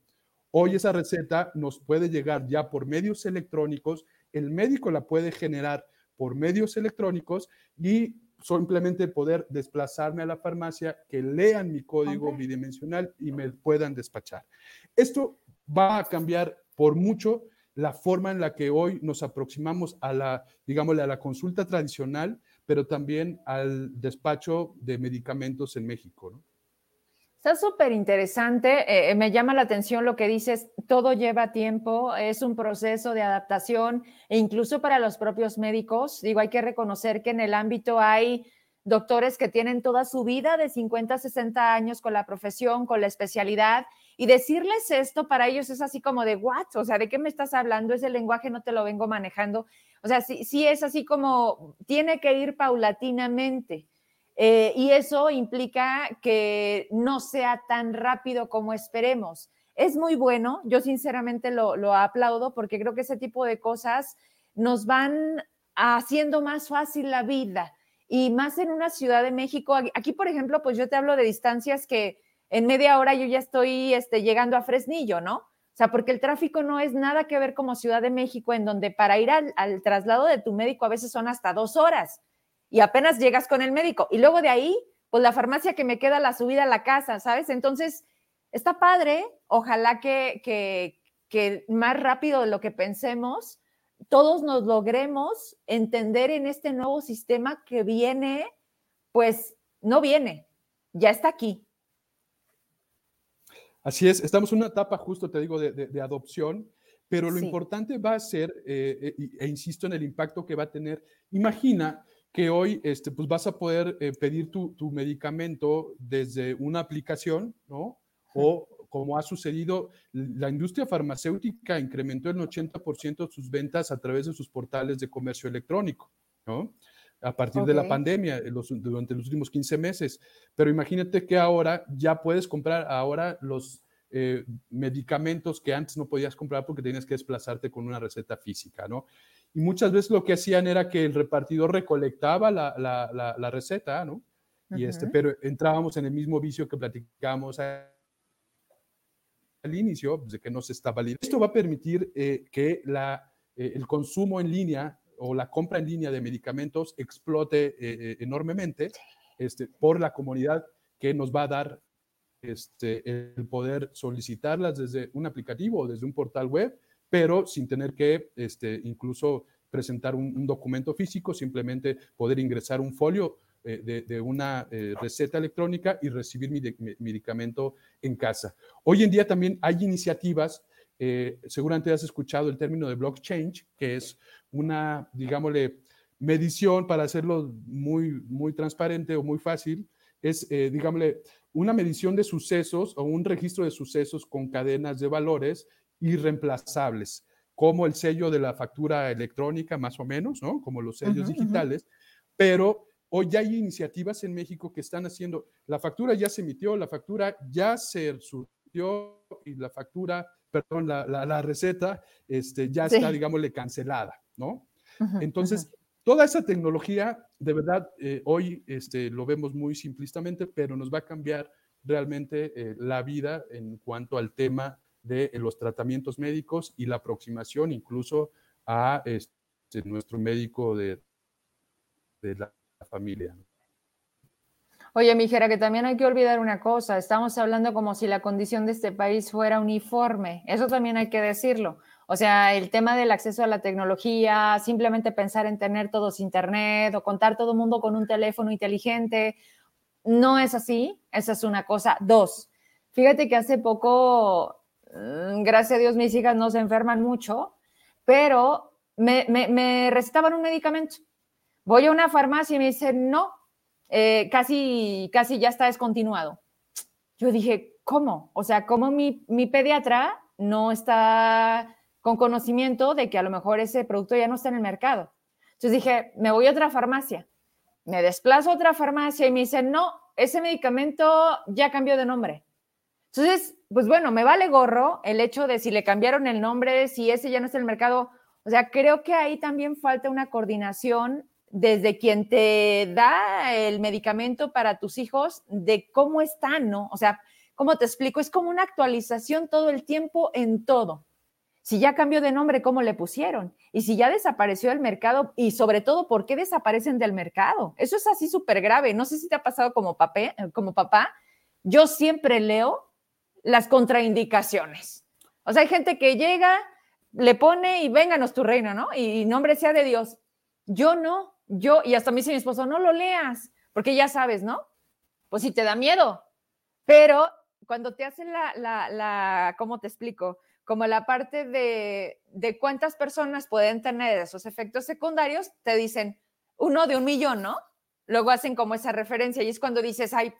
Hoy esa receta nos puede llegar ya por medios electrónicos, el médico la puede generar por medios electrónicos y simplemente poder desplazarme a la farmacia, que lean mi código bidimensional y me puedan despachar. Esto va a cambiar por mucho la forma en la que hoy nos aproximamos a la, digámosle, a la consulta tradicional, pero también al despacho de medicamentos en México. ¿no? Está súper interesante. Eh, me llama la atención lo que dices. Todo lleva tiempo, es un proceso de adaptación e incluso para los propios médicos. Digo, hay que reconocer que en el ámbito hay doctores que tienen toda su vida de 50 a 60 años con la profesión, con la especialidad y decirles esto para ellos es así como de, ¿what? O sea, ¿de qué me estás hablando? Ese lenguaje no te lo vengo manejando. O sea, sí, sí es así como, tiene que ir paulatinamente. Eh, y eso implica que no sea tan rápido como esperemos. Es muy bueno, yo sinceramente lo, lo aplaudo porque creo que ese tipo de cosas nos van haciendo más fácil la vida y más en una ciudad de México. Aquí, por ejemplo, pues yo te hablo de distancias que en media hora yo ya estoy este, llegando a Fresnillo, ¿no? O sea, porque el tráfico no es nada que ver como Ciudad de México, en donde para ir al, traslado de tu médico a veces son hasta dos horas y apenas llegas con el médico. Y luego de ahí, pues la farmacia que me queda la subida a la casa, ¿sabes? Entonces, está padre, ojalá que, que, que más rápido de lo que pensemos, todos nos logremos entender en este nuevo sistema que viene, pues no viene, ya está aquí. Así es, estamos en una etapa justo, te digo, de, adopción, pero lo importante va a ser, eh, eh, e, insisto en el impacto que va a tener, imagina que hoy este, pues vas a poder eh, pedir tu, medicamento desde una aplicación, ¿no? O como ha sucedido, la industria farmacéutica incrementó el 80% de sus ventas a través de sus portales de comercio electrónico, ¿no? a partir de la pandemia durante los últimos 15 meses. Pero imagínate que ahora ya puedes comprar ahora los eh, medicamentos que antes no podías comprar porque tenías que desplazarte con una receta física, ¿no? Y muchas veces lo que hacían era que el repartidor recolectaba la, la, la, receta, ¿no? Y este, pero entrábamos en el mismo vicio que platicábamos al inicio, pues, de que no se está validando. Esto va a permitir eh, que la, eh, el consumo en línea o la compra en línea de medicamentos explote enormemente este, por la comunidad que nos va a dar este, el poder solicitarlas desde un aplicativo o desde un portal web, pero sin tener que este, incluso presentar un, documento físico, simplemente poder ingresar un folio eh, de, una eh, receta electrónica y recibir mi, medicamento en casa. Hoy en día también hay iniciativas, eh, seguramente has escuchado el término de blockchain, que es una, digámosle, medición para hacerlo muy, muy transparente o muy fácil, es, digámosle, una medición de sucesos o un registro de sucesos con cadenas de valores irreemplazables, como el sello de la factura electrónica, más o menos, ¿no? Como los sellos digitales, pero hoy ya hay iniciativas en México que están haciendo, la factura ya se emitió, la factura ya se surtió y la factura, perdón, la, receta este, ya está, digámosle, cancelada, ¿no? Entonces, Toda esa tecnología, de verdad, eh, hoy este, lo vemos muy simplistamente, pero nos va a cambiar realmente eh, la vida en cuanto al tema de los tratamientos médicos y la aproximación incluso a este, nuestro médico de, de la familia. Oye, Mijera, que también hay que olvidar una cosa, estamos hablando como si la condición de este país fuera uniforme, eso también hay que decirlo. O sea, el tema del acceso a la tecnología, simplemente pensar en tener todos internet o contar todo el mundo con un teléfono inteligente, no es así, esa es una cosa. Dos, fíjate que hace poco, gracias a Dios, mis hijas no se enferman mucho, pero me, me, recetaban un medicamento. Voy a una farmacia y me dicen, no, eh, casi, casi ya está descontinuado. Yo dije, ¿cómo? O sea, ¿cómo mi, mi pediatra no está con conocimiento de que a lo mejor ese producto ya no está en el mercado. Entonces dije, me voy a otra farmacia. Me desplazo a otra farmacia y me dicen, no, ese medicamento ya cambió de nombre. Entonces, pues bueno, me vale gorro el hecho de si le cambiaron el nombre, si ese ya no está el mercado. O sea, creo que ahí también falta una coordinación desde quien te da el medicamento para tus hijos de cómo están, ¿no? O sea, ¿cómo te explico? Es como una actualización todo el tiempo en todo. Si ya cambió de nombre, ¿cómo le pusieron? Y si ya desapareció del mercado y sobre todo, ¿por qué desaparecen del mercado? Eso es así súper grave. No sé si te ha pasado como, papé, como papá. Yo siempre leo las contraindicaciones. O sea, hay gente que llega, le pone y vénganos tu reino, ¿no? Y, nombre sea de Dios. Yo no, yo, y hasta me dice mi esposo, no lo leas, porque ya sabes, ¿no? Pues si te da miedo. Pero cuando te hacen la, la, la ¿cómo te explico? como la parte de, cuántas personas pueden tener esos efectos secundarios, te dicen uno de un millón, ¿no? Luego hacen como esa referencia y es cuando dices, ay,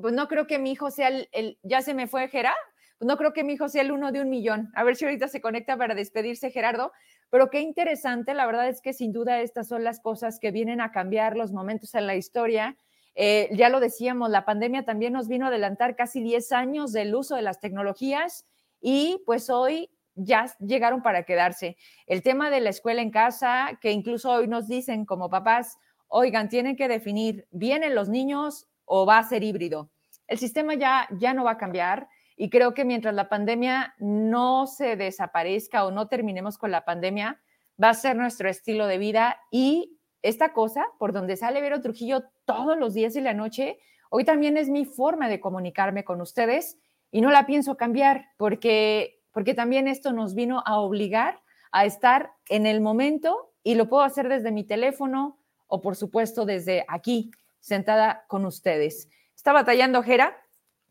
pues no creo que mi hijo sea el, ya se me fue Gerard, pues no creo que mi hijo sea el uno de un millón. A ver si ahorita se conecta para despedirse Gerardo, pero qué interesante, la verdad es que sin duda estas son las cosas que vienen a cambiar los momentos en la historia. Eh, ya lo decíamos, la pandemia también nos vino a adelantar casi 10 años del uso de las tecnologías y pues hoy ya llegaron para quedarse. El tema de la escuela en casa, que incluso hoy nos dicen como papás, oigan, tienen que definir, ¿vienen los niños o va a ser híbrido? El sistema ya, ya no va a cambiar y creo que mientras la pandemia no se desaparezca o no terminemos con la pandemia, va a ser nuestro estilo de vida y esta cosa, por donde sale Vero Trujillo todos los días y la noche, hoy también es mi forma de comunicarme con ustedes y no la pienso cambiar porque, porque también esto nos vino a obligar a estar en el momento y lo puedo hacer desde mi teléfono o por supuesto desde aquí, sentada con ustedes. Está batallando Jera.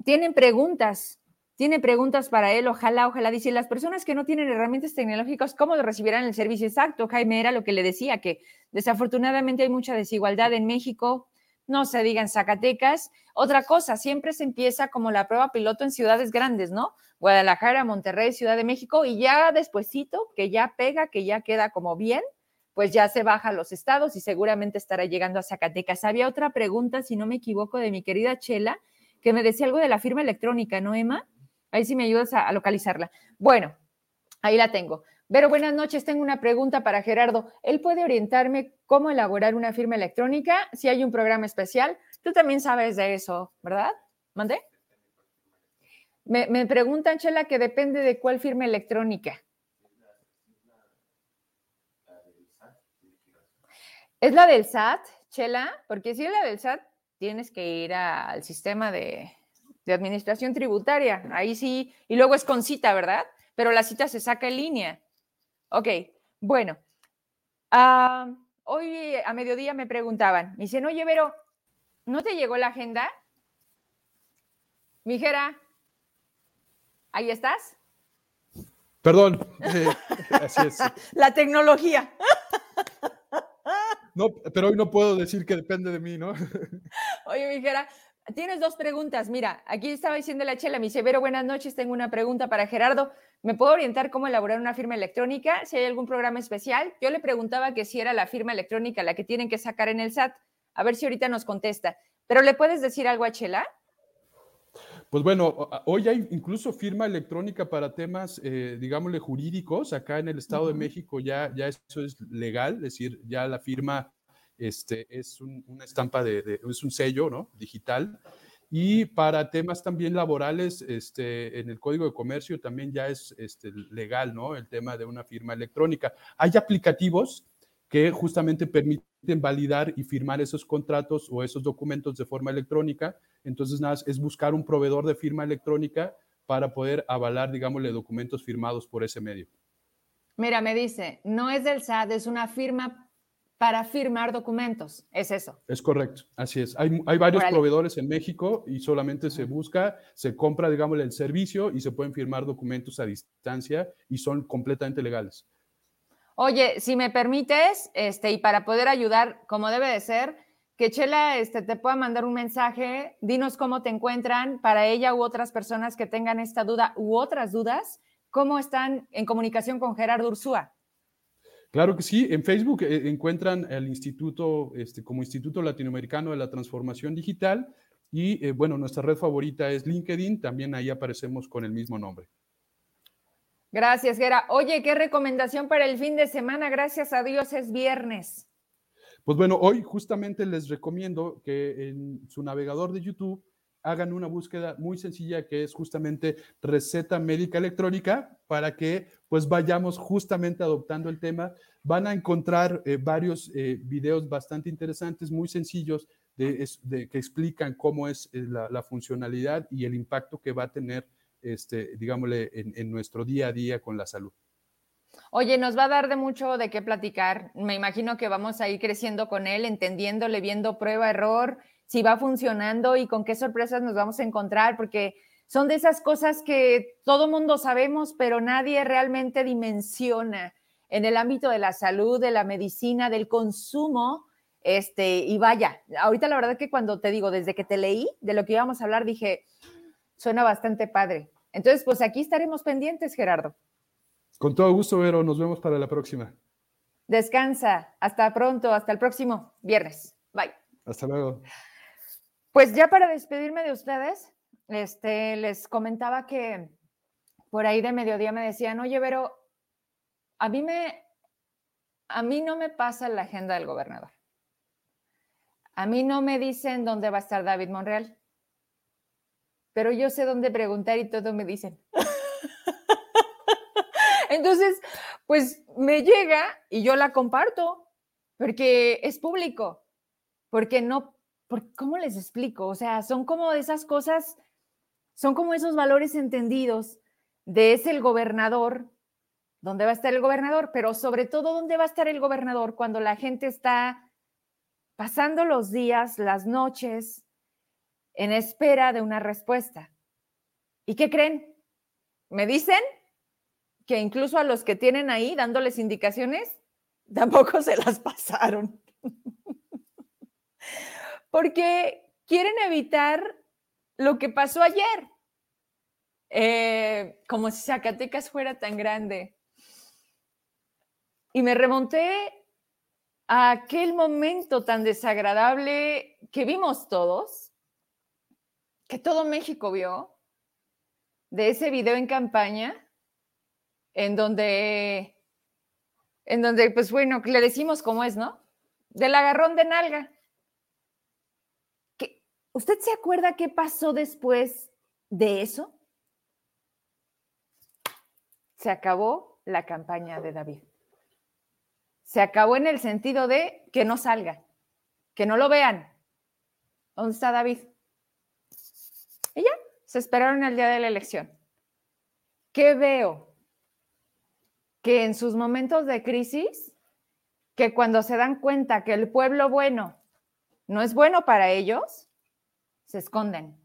Tienen preguntas, tiene preguntas para él, ojalá, ojalá. Dice, las personas que no tienen herramientas tecnológicas, ¿cómo recibirán el servicio exacto? Jaime era lo que le decía, que desafortunadamente hay mucha desigualdad en México, no se diga en Zacatecas. Otra cosa, siempre se empieza como la prueba piloto en ciudades grandes, ¿no? Guadalajara, Monterrey, Ciudad de México, y ya despuesito, que ya pega, que ya queda como bien, pues ya se baja a los estados y seguramente estará llegando a Zacatecas. Había otra pregunta, si no me equivoco, de mi querida Chela, que me decía algo de la firma electrónica, ¿no, Emma? Ahí sí me ayudas a, localizarla. Bueno, ahí la tengo. Pero buenas noches, tengo una pregunta para Gerardo. ¿Él puede orientarme cómo elaborar una firma electrónica? Si hay un programa especial. Tú también sabes de eso, ¿verdad? ¿Mandé? Me, me preguntan, Chela, que depende de cuál firma electrónica. ¿Es la del SAT, Chela? Porque si es la del SAT, tienes que ir al sistema de, administración tributaria. Ahí sí, y luego es con cita, ¿verdad? Pero la cita se saca en línea. Ok, bueno. Ah, hoy a mediodía me preguntaban, me dicen, oye, Vero, ¿no te llegó la agenda? Mijera, ¿ahí estás? Perdón, eh, así es. La tecnología. No, pero hoy no puedo decir que depende de mí, ¿no? Oye, Mijera, tienes dos preguntas. Mira, aquí estaba diciendo la chela, mi severo, buenas noches, tengo una pregunta para Gerardo. ¿Me puedo orientar cómo elaborar una firma electrónica? Si hay algún programa especial. Yo le preguntaba que si era la firma electrónica la que tienen que sacar en el SAT. A ver si ahorita nos contesta. Pero ¿le puedes decir algo a Chela? Pues bueno, hoy hay incluso firma electrónica para temas, eh, digámosle, jurídicos. Acá en el Estado de México ya, ya eso es legal, es decir, ya la firma este, es una estampa de, es un sello ¿no? digital. Y para temas también laborales, este, en el Código de Comercio también ya es este, legal, ¿no? El tema de una firma electrónica. Hay aplicativos que justamente permiten validar y firmar esos contratos o esos documentos de forma electrónica. Entonces, nada, es buscar un proveedor de firma electrónica para poder avalar, digámosle, documentos firmados por ese medio. Mira, me dice, no es del SAT, es una firma para firmar documentos. Es eso. Es correcto, así es. Hay, hay varios proveedores en México y solamente se busca, se compra, digámosle, el servicio y se pueden firmar documentos a distancia y son completamente legales. Oye, si me permites, este, y para poder ayudar como debe de ser, que Chela este, te pueda mandar un mensaje, dinos cómo te encuentran para ella u otras personas que tengan esta duda u otras dudas, cómo están en comunicación con Gerardo Ursúa. Claro que sí, en Facebook eh, encuentran el instituto este, como Instituto Latinoamericano de la Transformación Digital y eh, bueno, nuestra red favorita es LinkedIn, también ahí aparecemos con el mismo nombre. Gracias, Gera. Oye, ¿qué recomendación para el fin de semana? Gracias a Dios es viernes. Pues bueno, hoy justamente les recomiendo que en su navegador de YouTube hagan una búsqueda muy sencilla que es justamente receta médica electrónica para que pues vayamos justamente adoptando el tema. Van a encontrar eh, varios eh, videos bastante interesantes, muy sencillos, de, que explican cómo es eh, la, funcionalidad y el impacto que va a tener este, digámosle, en, nuestro día a día con la salud. Oye, nos va a dar de mucho de qué platicar. Me imagino que vamos a ir creciendo con él, entendiéndole, viendo prueba, error, si va funcionando y con qué sorpresas nos vamos a encontrar, porque son de esas cosas que todo mundo sabemos, pero nadie realmente dimensiona en el ámbito de la salud, de la medicina, del consumo. Este, y vaya, ahorita la verdad que cuando te digo, desde que te leí de lo que íbamos a hablar, dije, Suena bastante padre. Entonces, pues aquí estaremos pendientes, Gerardo. Con todo gusto, Vero. Nos vemos para la próxima. Descansa. Hasta pronto. Hasta el próximo viernes. Bye. Hasta luego. Pues ya para despedirme de ustedes, este, les comentaba que por ahí de mediodía me decían, oye, Vero, a mí me, a mí no me pasa la agenda del gobernador. A mí no me dicen dónde va a estar David Monreal pero yo sé dónde preguntar y todo me dicen. Entonces, pues me llega y yo la comparto, porque es público, porque no, ¿cómo les explico? O sea, son como esas cosas, son como esos valores entendidos de es el gobernador, dónde va a estar el gobernador, pero sobre todo dónde va a estar el gobernador cuando la gente está pasando los días, las noches, en espera de una respuesta. ¿Y qué creen? Me dicen que incluso a los que tienen ahí dándoles indicaciones, tampoco se las pasaron. Porque quieren evitar lo que pasó ayer. Eh, como si Zacatecas fuera tan grande. Y me remonté aquel momento tan desagradable que vimos todos, que todo México vio, de ese video en campaña, en donde, en donde, pues bueno, le decimos cómo es, ¿no? Del agarrón de nalga. ¿Usted se acuerda qué pasó después de eso? Se acabó la campaña de David se acabó en el sentido de que no salga, que no lo vean. ¿Dónde está David? Y se esperaron el día de la elección. ¿Qué veo? Que en sus momentos de crisis, que cuando se dan cuenta que el pueblo bueno no es bueno para ellos, se esconden.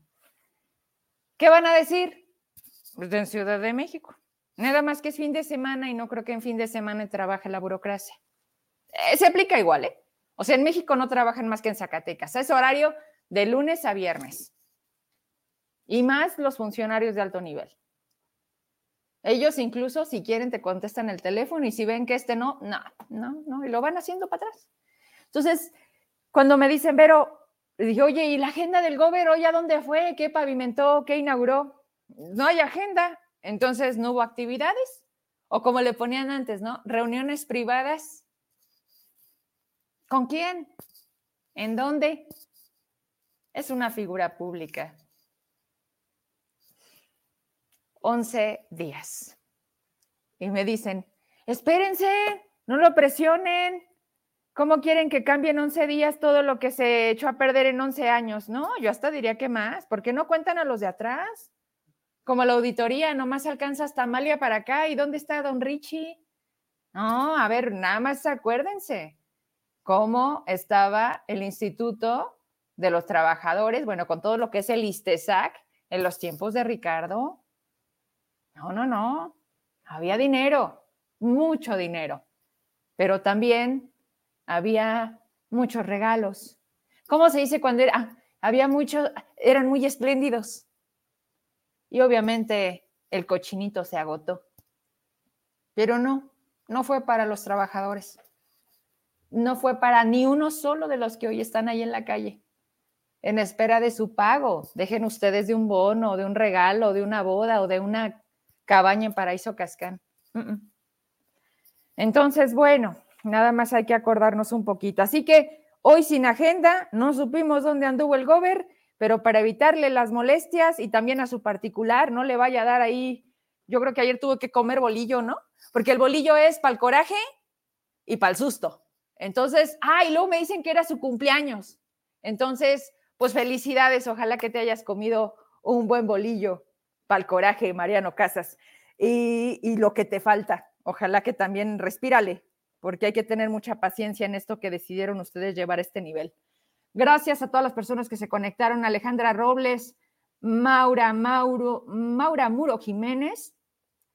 ¿Qué van a decir? Pues en Ciudad de México. Nada más que es fin de semana y no creo que en fin de semana trabaje la burocracia. Eh, se aplica igual, ¿eh? O sea, en México no trabajan más que en Zacatecas. Es horario de lunes a viernes. Y más los funcionarios de alto nivel. Ellos incluso, si quieren, te contestan el teléfono y si ven que este no, no, no, no, y lo van haciendo para atrás. Entonces, cuando me dicen, pero, dije, oye, ¿y la agenda del gobierno ya dónde fue? ¿Qué pavimentó? ¿Qué inauguró? No hay agenda. Entonces, no hubo actividades. O como le ponían antes, ¿no? Reuniones privadas ¿Con quién? ¿En dónde? Es una figura pública. 11 días. Y me dicen, espérense, no lo presionen. ¿Cómo quieren que cambien 11 días todo lo que se echó a perder en 11 años? No, yo hasta diría que más. ¿Por qué no cuentan a los de atrás? Como la auditoría, nomás alcanza hasta Amalia para acá. ¿Y dónde está don Richie? No, a ver, nada más acuérdense cómo estaba el Instituto de los Trabajadores, bueno, con todo lo que es el ISTESAC en los tiempos de Ricardo. No, no, no. Había dinero, mucho dinero, pero también había muchos regalos. ¿Cómo se dice cuando era? Ah, había muchos, eran muy espléndidos. Y obviamente el cochinito se agotó. Pero no, no fue para los trabajadores no fue para ni uno solo de los que hoy están ahí en la calle, en espera de su pago. Dejen ustedes de un bono, de un regalo, de una boda o de una cabaña en Paraíso Cascán. Entonces, bueno, nada más hay que acordarnos un poquito. Así que hoy sin agenda, no supimos dónde anduvo el gober, pero para evitarle las molestias y también a su particular, no le vaya a dar ahí. Yo creo que ayer tuvo que comer bolillo, ¿no? Porque el bolillo es para el coraje y para el susto. Entonces, ah, y luego me dicen que era su cumpleaños. Entonces, pues felicidades, ojalá que te hayas comido un buen bolillo para el coraje, Mariano Casas. Y, y, lo que te falta, ojalá que también respírale, porque hay que tener mucha paciencia en esto que decidieron ustedes llevar a este nivel. Gracias a todas las personas que se conectaron, Alejandra Robles, Maura, Mauro, Maura Muro Jiménez,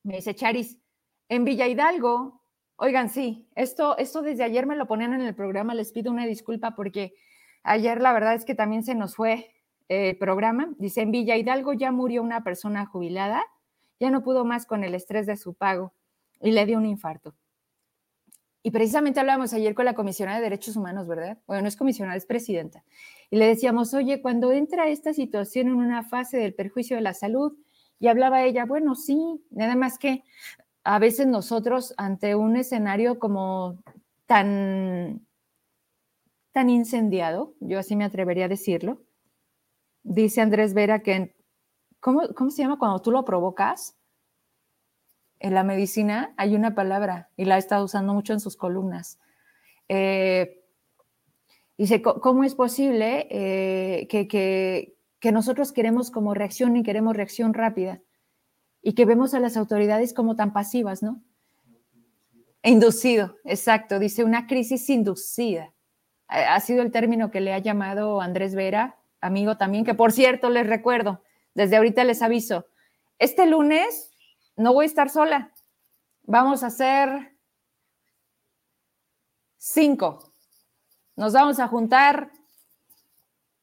me dice Charis, en Villa Hidalgo Oigan, sí, esto, esto desde ayer me lo ponían en el programa, les pido una disculpa porque ayer la verdad es que también se nos fue el programa. Dice, en Villa Hidalgo ya murió una persona jubilada, ya no pudo más con el estrés de su pago y le dio un infarto. Y precisamente hablábamos ayer con la comisionada de Derechos Humanos, ¿verdad? Bueno, no es comisionada, es presidenta. Y le decíamos, oye, cuando entra esta situación en una fase del perjuicio de la salud, y hablaba ella, bueno, sí, nada más que a veces nosotros ante un escenario como tan, tan incendiado, yo así me atrevería a decirlo, dice Andrés Vera que, ¿cómo, se llama cuando tú lo provocas? En la medicina hay una palabra y la ha estado usando mucho en sus columnas. Eh, dice, ¿cómo es posible eh, que, que nosotros queremos como reacción y queremos reacción rápida? y que vemos a las autoridades como tan pasivas, ¿no? Inducido, exacto, dice una crisis inducida. Ha sido el término que le ha llamado Andrés Vera, amigo también, que por cierto les recuerdo, desde ahorita les aviso, este lunes no voy a estar sola, vamos a hacer cinco. Nos vamos a juntar,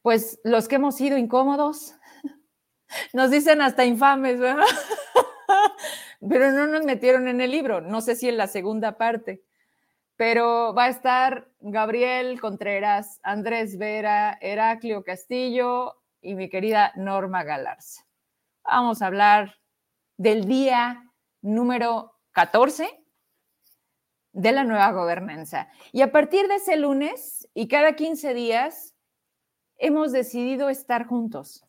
pues los que hemos sido incómodos, nos dicen hasta infames, pero no nos metieron en el libro, no sé si en la segunda parte, pero va a estar Gabriel Contreras, Andrés Vera, Heraclio Castillo y mi querida Norma Galarza. Vamos a hablar del día número 14 de la nueva gobernanza. Y a partir de ese lunes y cada 15 días, hemos decidido estar juntos.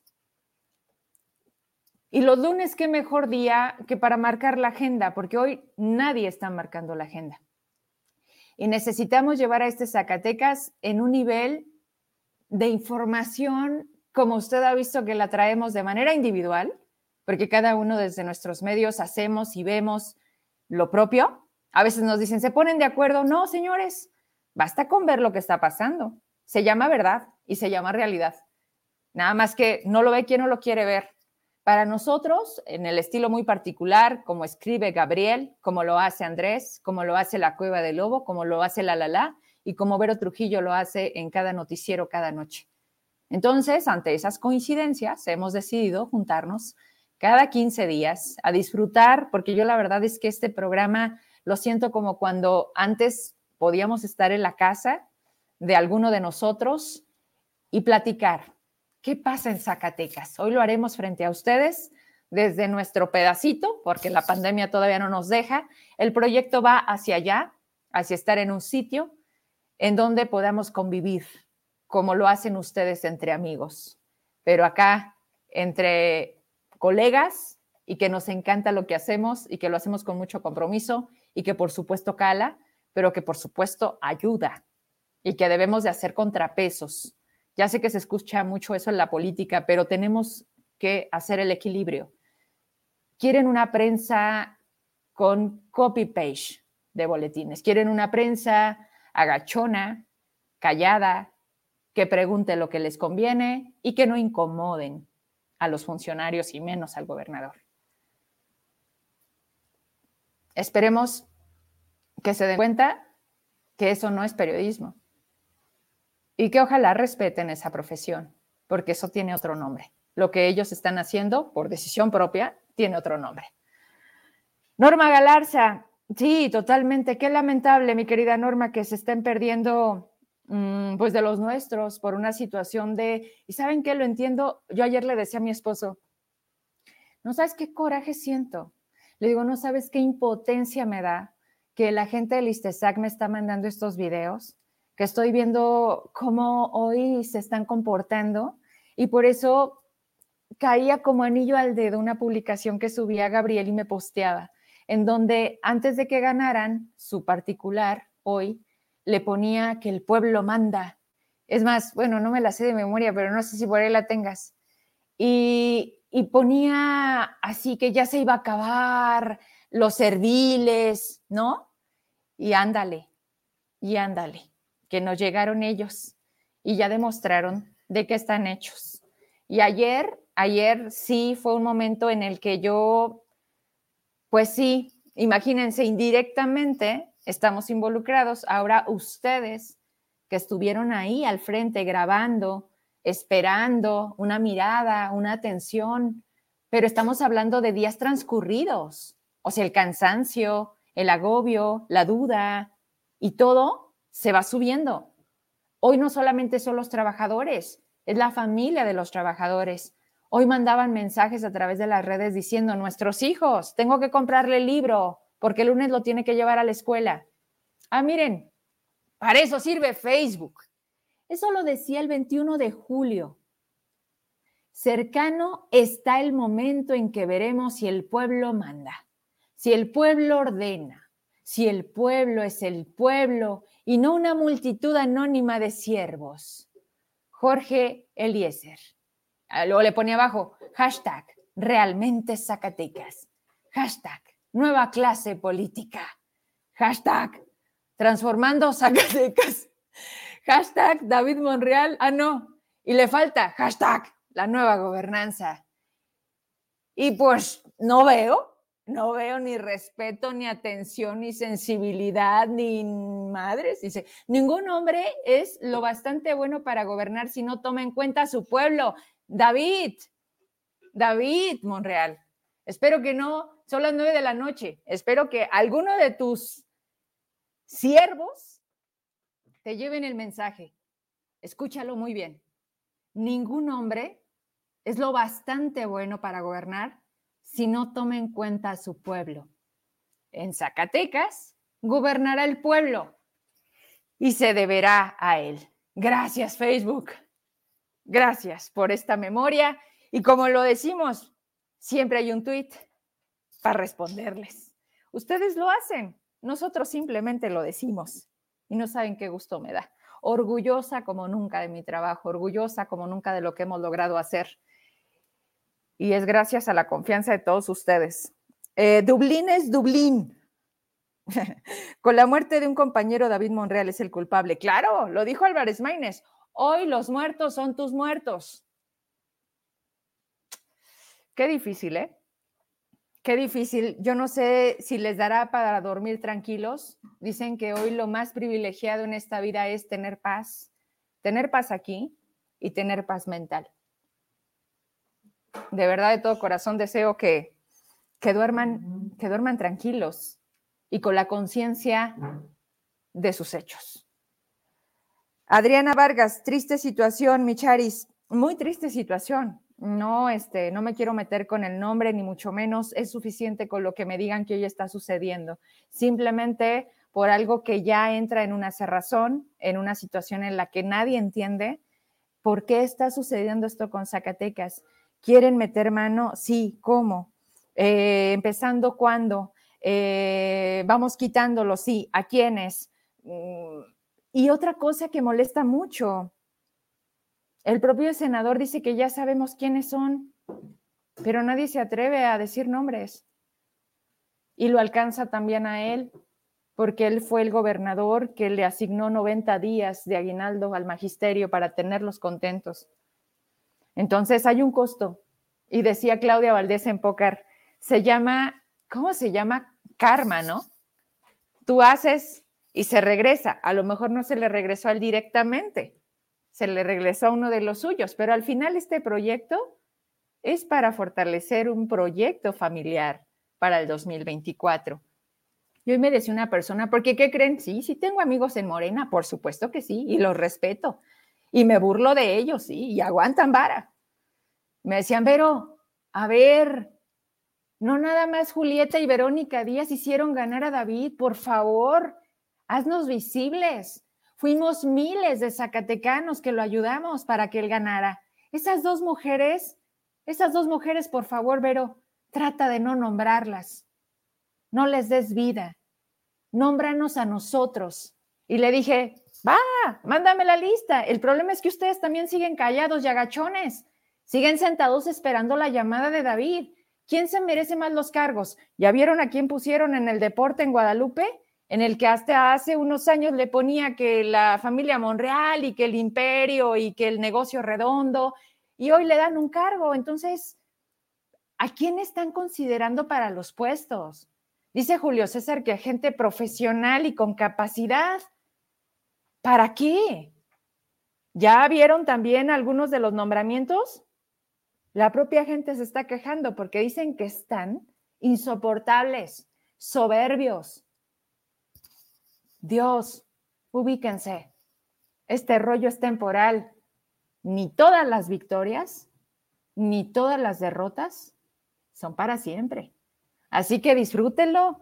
Y los lunes, qué mejor día que para marcar la agenda, porque hoy nadie está marcando la agenda. Y necesitamos llevar a este Zacatecas en un nivel de información como usted ha visto que la traemos de manera individual, porque cada uno desde nuestros medios hacemos y vemos lo propio. A veces nos dicen, ¿se ponen de acuerdo? No, señores, basta con ver lo que está pasando. Se llama verdad y se llama realidad. Nada más que no lo ve quien no lo quiere ver. Para nosotros, en el estilo muy particular, como escribe Gabriel, como lo hace Andrés, como lo hace La Cueva del Lobo, como lo hace La La y como Vero Trujillo lo hace en cada noticiero cada noche. Entonces, ante esas coincidencias, hemos decidido juntarnos cada 15 días a disfrutar, porque yo la verdad es que este programa lo siento como cuando antes podíamos estar en la casa de alguno de nosotros y platicar ¿Qué pasa en Zacatecas? Hoy lo haremos frente a ustedes desde nuestro pedacito, porque la pandemia todavía no nos deja. El proyecto va hacia allá, hacia estar en un sitio en donde podamos convivir, como lo hacen ustedes entre amigos. Pero acá, entre colegas y que nos encanta lo que hacemos y que lo hacemos con mucho compromiso y que por supuesto cala, pero que por supuesto ayuda y que debemos de hacer contrapesos ya sé que se escucha mucho eso en la política, pero tenemos que hacer el equilibrio. Quieren una prensa con copy-page de boletines, quieren una prensa agachona, callada, que pregunte lo que les conviene y que no incomoden a los funcionarios y menos al gobernador. Esperemos que se den cuenta que eso no es periodismo y que ojalá respeten esa profesión, porque eso tiene otro nombre. Lo que ellos están haciendo por decisión propia tiene otro nombre. Norma Galarza, sí, totalmente. Qué lamentable, mi querida Norma, que se estén perdiendo mm, pues de los nuestros por una situación de, y saben qué, lo entiendo, yo ayer le decía a mi esposo, no sabes qué coraje siento. Le digo, no sabes qué impotencia me da que la gente del ISTESAC me está mandando estos videos que estoy viendo cómo hoy se están comportando y por eso caía como anillo al dedo una publicación que subía Gabriel y me posteaba, en donde antes de que ganaran su particular hoy, le ponía que el pueblo manda. Es más, bueno, no me la sé de memoria, pero no sé si por ahí la tengas. Y, y ponía así que ya se iba a acabar los serviles, ¿no? Y ándale, y ándale que nos llegaron ellos y ya demostraron de qué están hechos. Y ayer, ayer sí fue un momento en el que yo, pues sí, imagínense, indirectamente estamos involucrados. Ahora ustedes que estuvieron ahí al frente grabando, esperando una mirada, una atención, pero estamos hablando de días transcurridos, o sea, el cansancio, el agobio, la duda y todo se va subiendo. Hoy no solamente son los trabajadores, es la familia de los trabajadores. Hoy mandaban mensajes a través de las redes diciendo, nuestros hijos, tengo que comprarle el libro porque el lunes lo tiene que llevar a la escuela. Ah, miren, para eso sirve Facebook. Eso lo decía el 21 de julio. Cercano está el momento en que veremos si el pueblo manda, si el pueblo ordena, si el pueblo es el pueblo y no una multitud anónima de siervos. Jorge Eliezer. Ah, luego le pone abajo, hashtag, realmente Zacatecas. Hashtag, nueva clase política. Hashtag, transformando Zacatecas. Hashtag, David Monreal. Ah, no. Y le falta, hashtag, la nueva gobernanza. Y pues no veo no veo ni respeto, ni atención, ni sensibilidad, ni madres. Dice, ningún hombre es lo bastante bueno para gobernar si no toma en cuenta a su pueblo. David, David Monreal, espero que no, son las nueve de la noche, espero que alguno de tus siervos, te lleven el mensaje. Escúchalo muy bien. Ningún hombre es lo bastante bueno para gobernar si no toma en cuenta a su pueblo. En Zacatecas gobernará el pueblo y se deberá a él. Gracias Facebook. Gracias por esta memoria. Y como lo decimos, siempre hay un tweet para responderles. Ustedes lo hacen, nosotros simplemente lo decimos y no saben qué gusto me da. Orgullosa como nunca de mi trabajo, orgullosa como nunca de lo que hemos logrado hacer. Y es gracias a la confianza de todos ustedes. Eh, Dublín es Dublín. Con la muerte de un compañero, David Monreal es el culpable. Claro, lo dijo Álvarez Maínez. Hoy los muertos son tus muertos. Qué difícil, ¿eh? Qué difícil. Yo no sé si les dará para dormir tranquilos. Dicen que hoy lo más privilegiado en esta vida es tener paz, tener paz aquí y tener paz mental. De verdad, de todo corazón deseo que, que duerman, que duerman tranquilos y con la conciencia de sus hechos. Adriana Vargas, triste situación, Micharis, muy triste situación. No, este, no me quiero meter con el nombre, ni mucho menos. Es suficiente con lo que me digan que hoy está sucediendo. Simplemente por algo que ya entra en una cerrazón, en una situación en la que nadie entiende por qué está sucediendo esto con Zacatecas. ¿Quieren meter mano? Sí, ¿cómo? Eh, ¿Empezando cuándo? Eh, vamos quitándolo, sí. ¿A quiénes? Mm, y otra cosa que molesta mucho, el propio senador dice que ya sabemos quiénes son, pero nadie se atreve a decir nombres. Y lo alcanza también a él, porque él fue el gobernador que le asignó 90 días de aguinaldo al magisterio para tenerlos contentos. Entonces hay un costo. Y decía Claudia Valdés en Pócar, se llama, ¿cómo se llama? Karma, ¿no? Tú haces y se regresa. A lo mejor no se le regresó a él directamente, se le regresó a uno de los suyos, pero al final este proyecto es para fortalecer un proyecto familiar para el 2024. Y hoy me decía una persona, porque ¿qué creen? Sí, sí tengo amigos en Morena, por supuesto que sí, y los respeto. Y me burlo de ellos, sí, y aguantan vara. Me decían, pero, a ver, no nada más Julieta y Verónica Díaz hicieron ganar a David, por favor, haznos visibles. Fuimos miles de zacatecanos que lo ayudamos para que él ganara. Esas dos mujeres, esas dos mujeres, por favor, Vero, trata de no nombrarlas. No les des vida. Nómbranos a nosotros. Y le dije, va, mándame la lista. El problema es que ustedes también siguen callados y agachones. Siguen sentados esperando la llamada de David. ¿Quién se merece más los cargos? ¿Ya vieron a quién pusieron en el deporte en Guadalupe? en el que hasta hace unos años le ponía que la familia Monreal y que el imperio y que el negocio redondo, y hoy le dan un cargo. Entonces, ¿a quién están considerando para los puestos? Dice Julio César que gente profesional y con capacidad. ¿Para qué? ¿Ya vieron también algunos de los nombramientos? La propia gente se está quejando porque dicen que están insoportables, soberbios, Dios, ubíquense. Este rollo es temporal. Ni todas las victorias, ni todas las derrotas son para siempre. Así que disfrútenlo,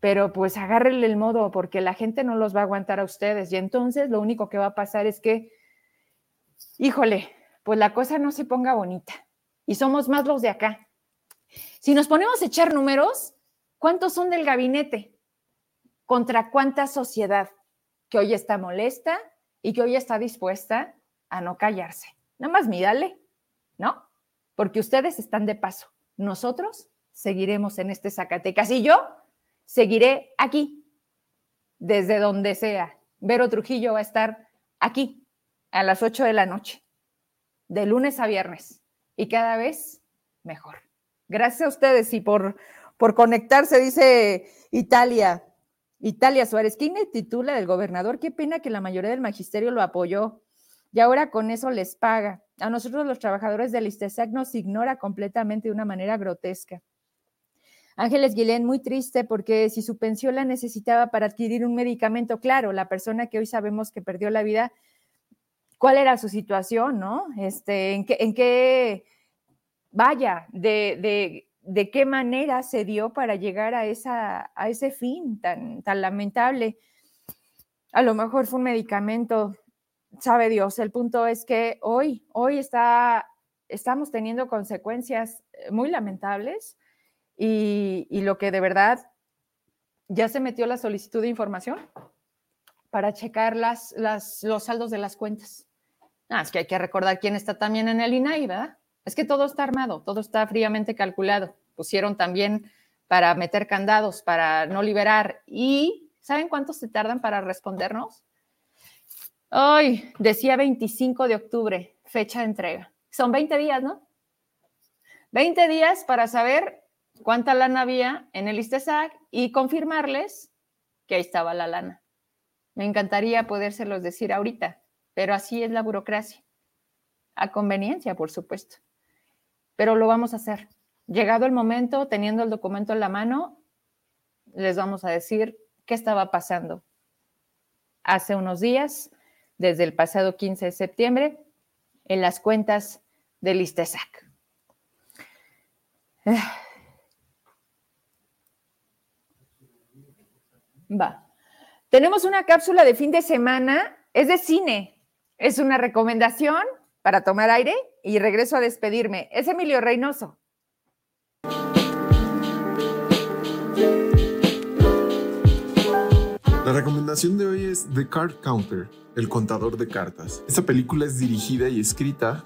pero pues agárrenle el modo porque la gente no los va a aguantar a ustedes. Y entonces lo único que va a pasar es que, híjole, pues la cosa no se ponga bonita. Y somos más los de acá. Si nos ponemos a echar números, ¿cuántos son del gabinete? contra cuánta sociedad que hoy está molesta y que hoy está dispuesta a no callarse. Nada más mírale, ¿no? Porque ustedes están de paso. Nosotros seguiremos en este Zacatecas y yo seguiré aquí, desde donde sea. Vero Trujillo va a estar aquí a las 8 de la noche, de lunes a viernes, y cada vez mejor. Gracias a ustedes y por, por conectarse, dice Italia. Italia Suárez, ¿quién le titula del gobernador? Qué pena que la mayoría del magisterio lo apoyó y ahora con eso les paga. A nosotros los trabajadores del ISTESAC nos ignora completamente de una manera grotesca. Ángeles Guilén, muy triste porque si su pensión la necesitaba para adquirir un medicamento, claro, la persona que hoy sabemos que perdió la vida, ¿cuál era su situación, no? Este, ¿en qué, vaya, de, de, qué manera se dio para llegar a, esa, a ese fin tan, tan lamentable? A lo mejor fue un medicamento, sabe Dios. El punto es que hoy, hoy está, estamos teniendo consecuencias muy lamentables y, lo que de verdad ya se metió la solicitud de información para checar los saldos de las cuentas. Ah, es que hay que recordar quién está también en el INAI, ¿verdad? Es que todo está armado, todo está fríamente calculado. Pusieron también para meter candados, para no liberar. ¿Y saben cuánto se tardan para respondernos? Hoy decía 25 de octubre, fecha de entrega. Son 20 días, ¿no? 20 días para saber cuánta lana había en el ISTESAC y confirmarles que ahí estaba la lana. Me encantaría podérselos decir ahorita, pero así es la burocracia. A conveniencia, por supuesto. Pero lo vamos a hacer. Llegado el momento, teniendo el documento en la mano, les vamos a decir qué estaba pasando. Hace unos días, desde el pasado 15 de septiembre, en las cuentas del ISTESAC. Va. Tenemos una cápsula de fin de semana, es de cine, es una recomendación para tomar aire y regreso a despedirme. Es Emilio Reynoso. La recomendación de hoy es The Card Counter, el contador de cartas. Esta película es dirigida y escrita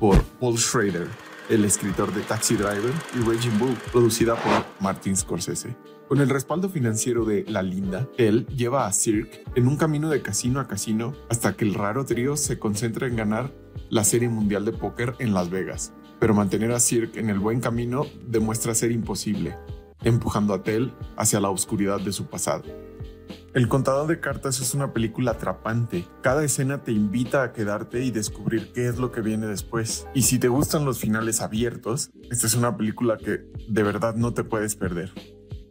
por Paul Schrader, el escritor de Taxi Driver y Raging Bull, producida por Martin Scorsese. Con el respaldo financiero de La Linda, él lleva a Cirque en un camino de casino a casino hasta que el raro trío se concentra en ganar la Serie Mundial de Póker en Las Vegas. Pero mantener a Cirque en el buen camino demuestra ser imposible, empujando a Tell hacia la oscuridad de su pasado. El contador de cartas es una película atrapante. Cada escena te invita a quedarte y descubrir qué es lo que viene después. Y si te gustan los finales abiertos, esta es una película que de verdad no te puedes perder.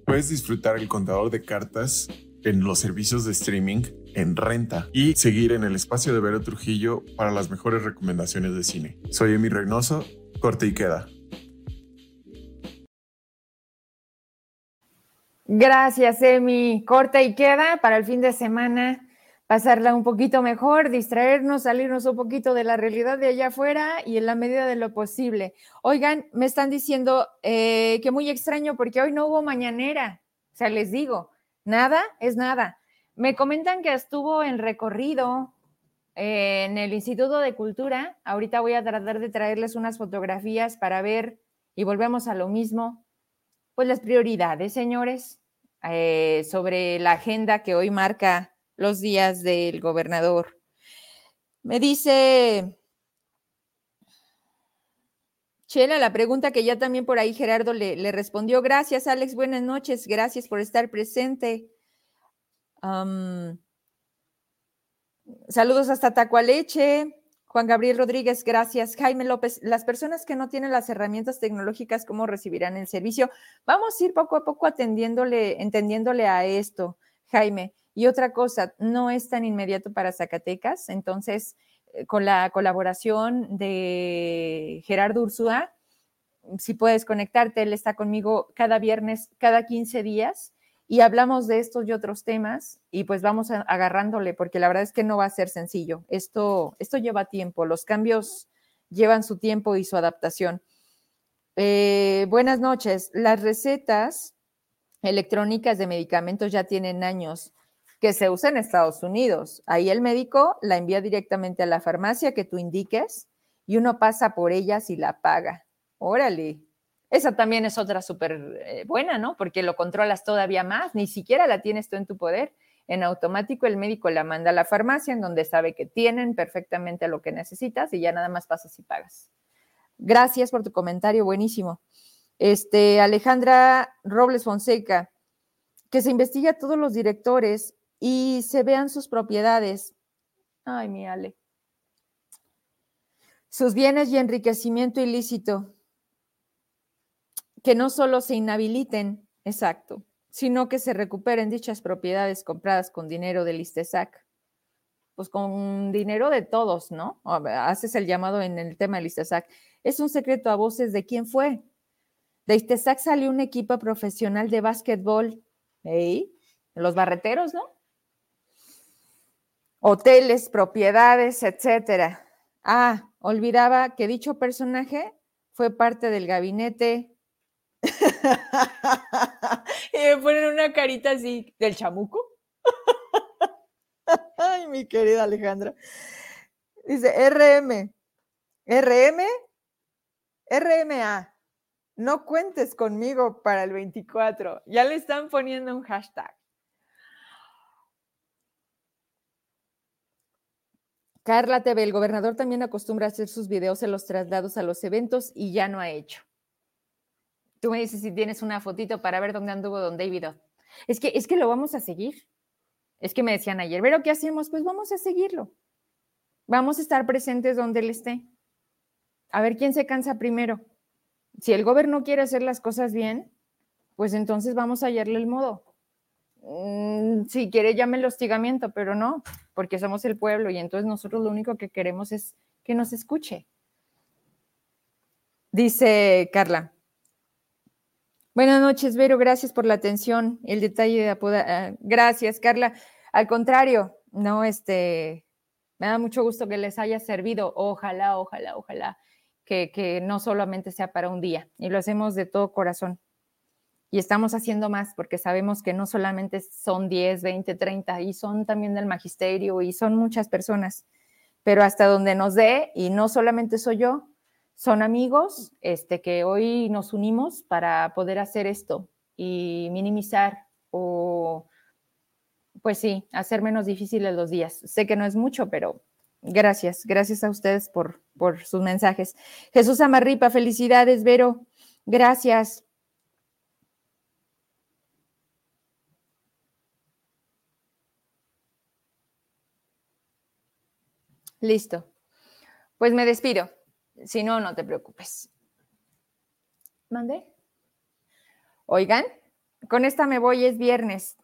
Puedes disfrutar el contador de cartas en los servicios de streaming en renta y seguir en el espacio de Vero Trujillo para las mejores recomendaciones de cine. Soy Emi Reynoso, corte y queda. Gracias, Emi. Corte y queda para el fin de semana pasarla un poquito mejor, distraernos, salirnos un poquito de la realidad de allá afuera y en la medida de lo posible. Oigan, me están diciendo eh, que muy extraño porque hoy no hubo mañanera. O sea, les digo, nada es nada. Me comentan que estuvo en recorrido eh, en el Instituto de Cultura. Ahorita voy a tratar de traerles unas fotografías para ver y volvemos a lo mismo. Pues las prioridades, señores, eh, sobre la agenda que hoy marca los días del gobernador. Me dice Chela, la pregunta que ya también por ahí Gerardo le, respondió. Gracias, Alex. Buenas noches. Gracias por estar presente. saludos hasta Tacualeche. Juan Gabriel Rodríguez, gracias. Jaime López, las personas que no tienen las herramientas tecnológicas, ¿cómo recibirán el servicio? Vamos a ir poco a poco atendiéndole, entendiéndole a esto, Jaime. Y otra cosa, no es tan inmediato para Zacatecas, entonces eh, con la colaboración de Gerardo Ursúa, si puedes conectarte, él está conmigo cada viernes, cada 15 días, y hablamos de estos y otros temas, y pues vamos agarrándole, porque la verdad es que no va a ser sencillo. Esto, esto lleva tiempo, los cambios llevan su tiempo y su adaptación. Eh, buenas noches. Las recetas electrónicas de medicamentos ya tienen años que se usa en Estados Unidos. Ahí el médico la envía directamente a la farmacia que tú indiques y uno pasa por ella y la paga. Órale. Esa también es otra súper eh, buena, ¿no? Porque lo controlas todavía más, ni siquiera la tienes tú en tu poder. En automático el médico la manda a la farmacia en donde sabe que tienen perfectamente lo que necesitas y ya nada más pasas y pagas. Gracias por tu comentario, buenísimo. Este, Alejandra Robles Fonseca, que se investigue a todos los directores y se vean sus propiedades. Ay, mi Ale. Sus bienes y enriquecimiento ilícito. Que no solo se inhabiliten, exacto, sino que se recuperen dichas propiedades compradas con dinero del ISTESAC. Pues con dinero de todos, ¿no? Haces el llamado en el tema del ISTESAC. Es un secreto a voces de quién fue. De ISTESAC salió un equipo profesional de básquetbol. ¿eh? Los barreteros, ¿no? Hoteles, propiedades, etcétera. Ah, olvidaba que dicho personaje fue parte del gabinete y me ponen una carita así del chamuco. Ay, mi querida Alejandra. Dice RM, RM, RMA. No cuentes conmigo para el 24. Ya le están poniendo un hashtag. Carla TV, el gobernador también acostumbra a hacer sus videos en los traslados a los eventos y ya no ha hecho. Tú me dices si tienes una fotito para ver dónde anduvo don David. Es que, es que lo vamos a seguir. Es que me decían ayer, pero ¿qué hacemos? Pues vamos a seguirlo. Vamos a estar presentes donde él esté. A ver quién se cansa primero. Si el gobierno quiere hacer las cosas bien, pues entonces vamos a hallarle el modo. Mm, si quiere, llame el hostigamiento, pero no, porque somos el pueblo y entonces nosotros lo único que queremos es que nos escuche. Dice Carla, Buenas noches, Vero. Gracias por la atención, el detalle de apoda. Ah, gracias, Carla. Al contrario, no, este, me da mucho gusto que les haya servido. Ojalá, ojalá, ojalá que, que no solamente sea para un día y lo hacemos de todo corazón. Y estamos haciendo más porque sabemos que no solamente son 10, 20, 30, y son también del magisterio y son muchas personas, pero hasta donde nos dé, y no solamente soy yo, son amigos este, que hoy nos unimos para poder hacer esto y minimizar o, pues sí, hacer menos difíciles los días. Sé que no es mucho, pero gracias, gracias a ustedes por, por sus mensajes. Jesús Amarripa, felicidades, Vero, gracias. Listo. Pues me despido. Si no, no te preocupes. ¿Mande? Oigan, con esta me voy, es viernes.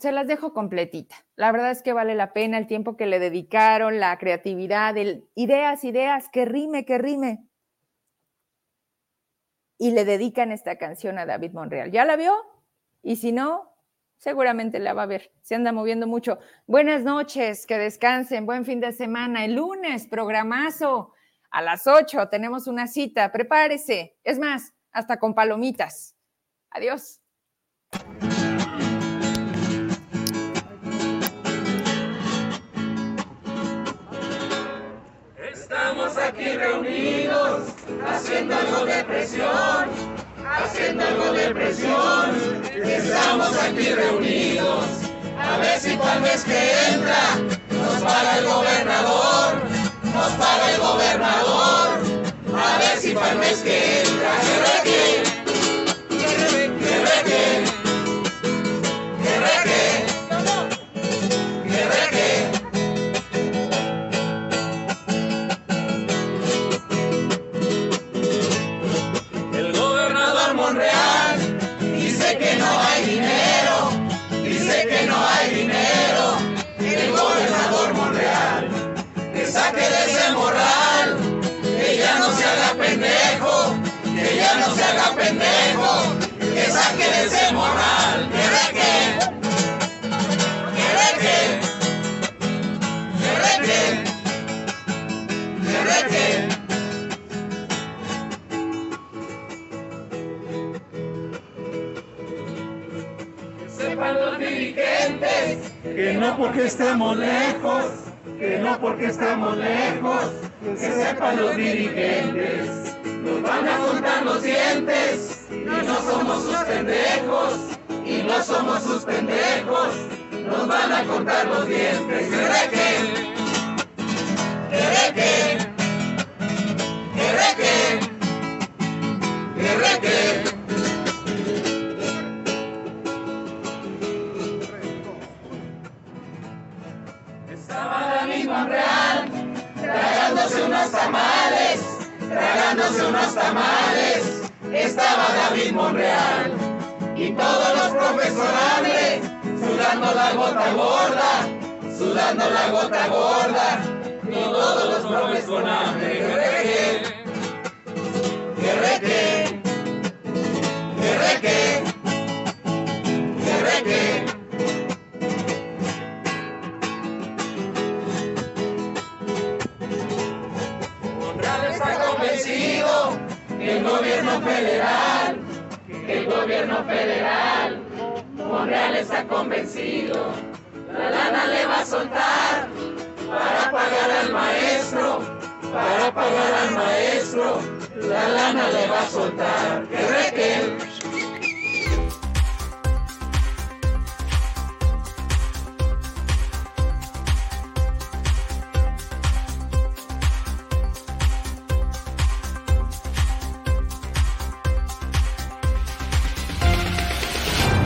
Se las dejo completita. La verdad es que vale la pena el tiempo que le dedicaron, la creatividad, ideas, ideas, que rime, que rime. Y le dedican esta canción a David Monreal. ¿Ya la vio? Y si no, seguramente la va a ver. Se anda moviendo mucho. Buenas noches, que descansen, buen fin de semana. El lunes, programazo a las 8 tenemos una cita, prepárese. Es más, hasta con palomitas. Adiós. Estamos aquí reunidos, haciendo algo de presión, haciendo algo de presión. Estamos aquí reunidos, a ver si tal vez que entra nos paga el gobernador nos paga el gobernador. A ver si para el mes que entra,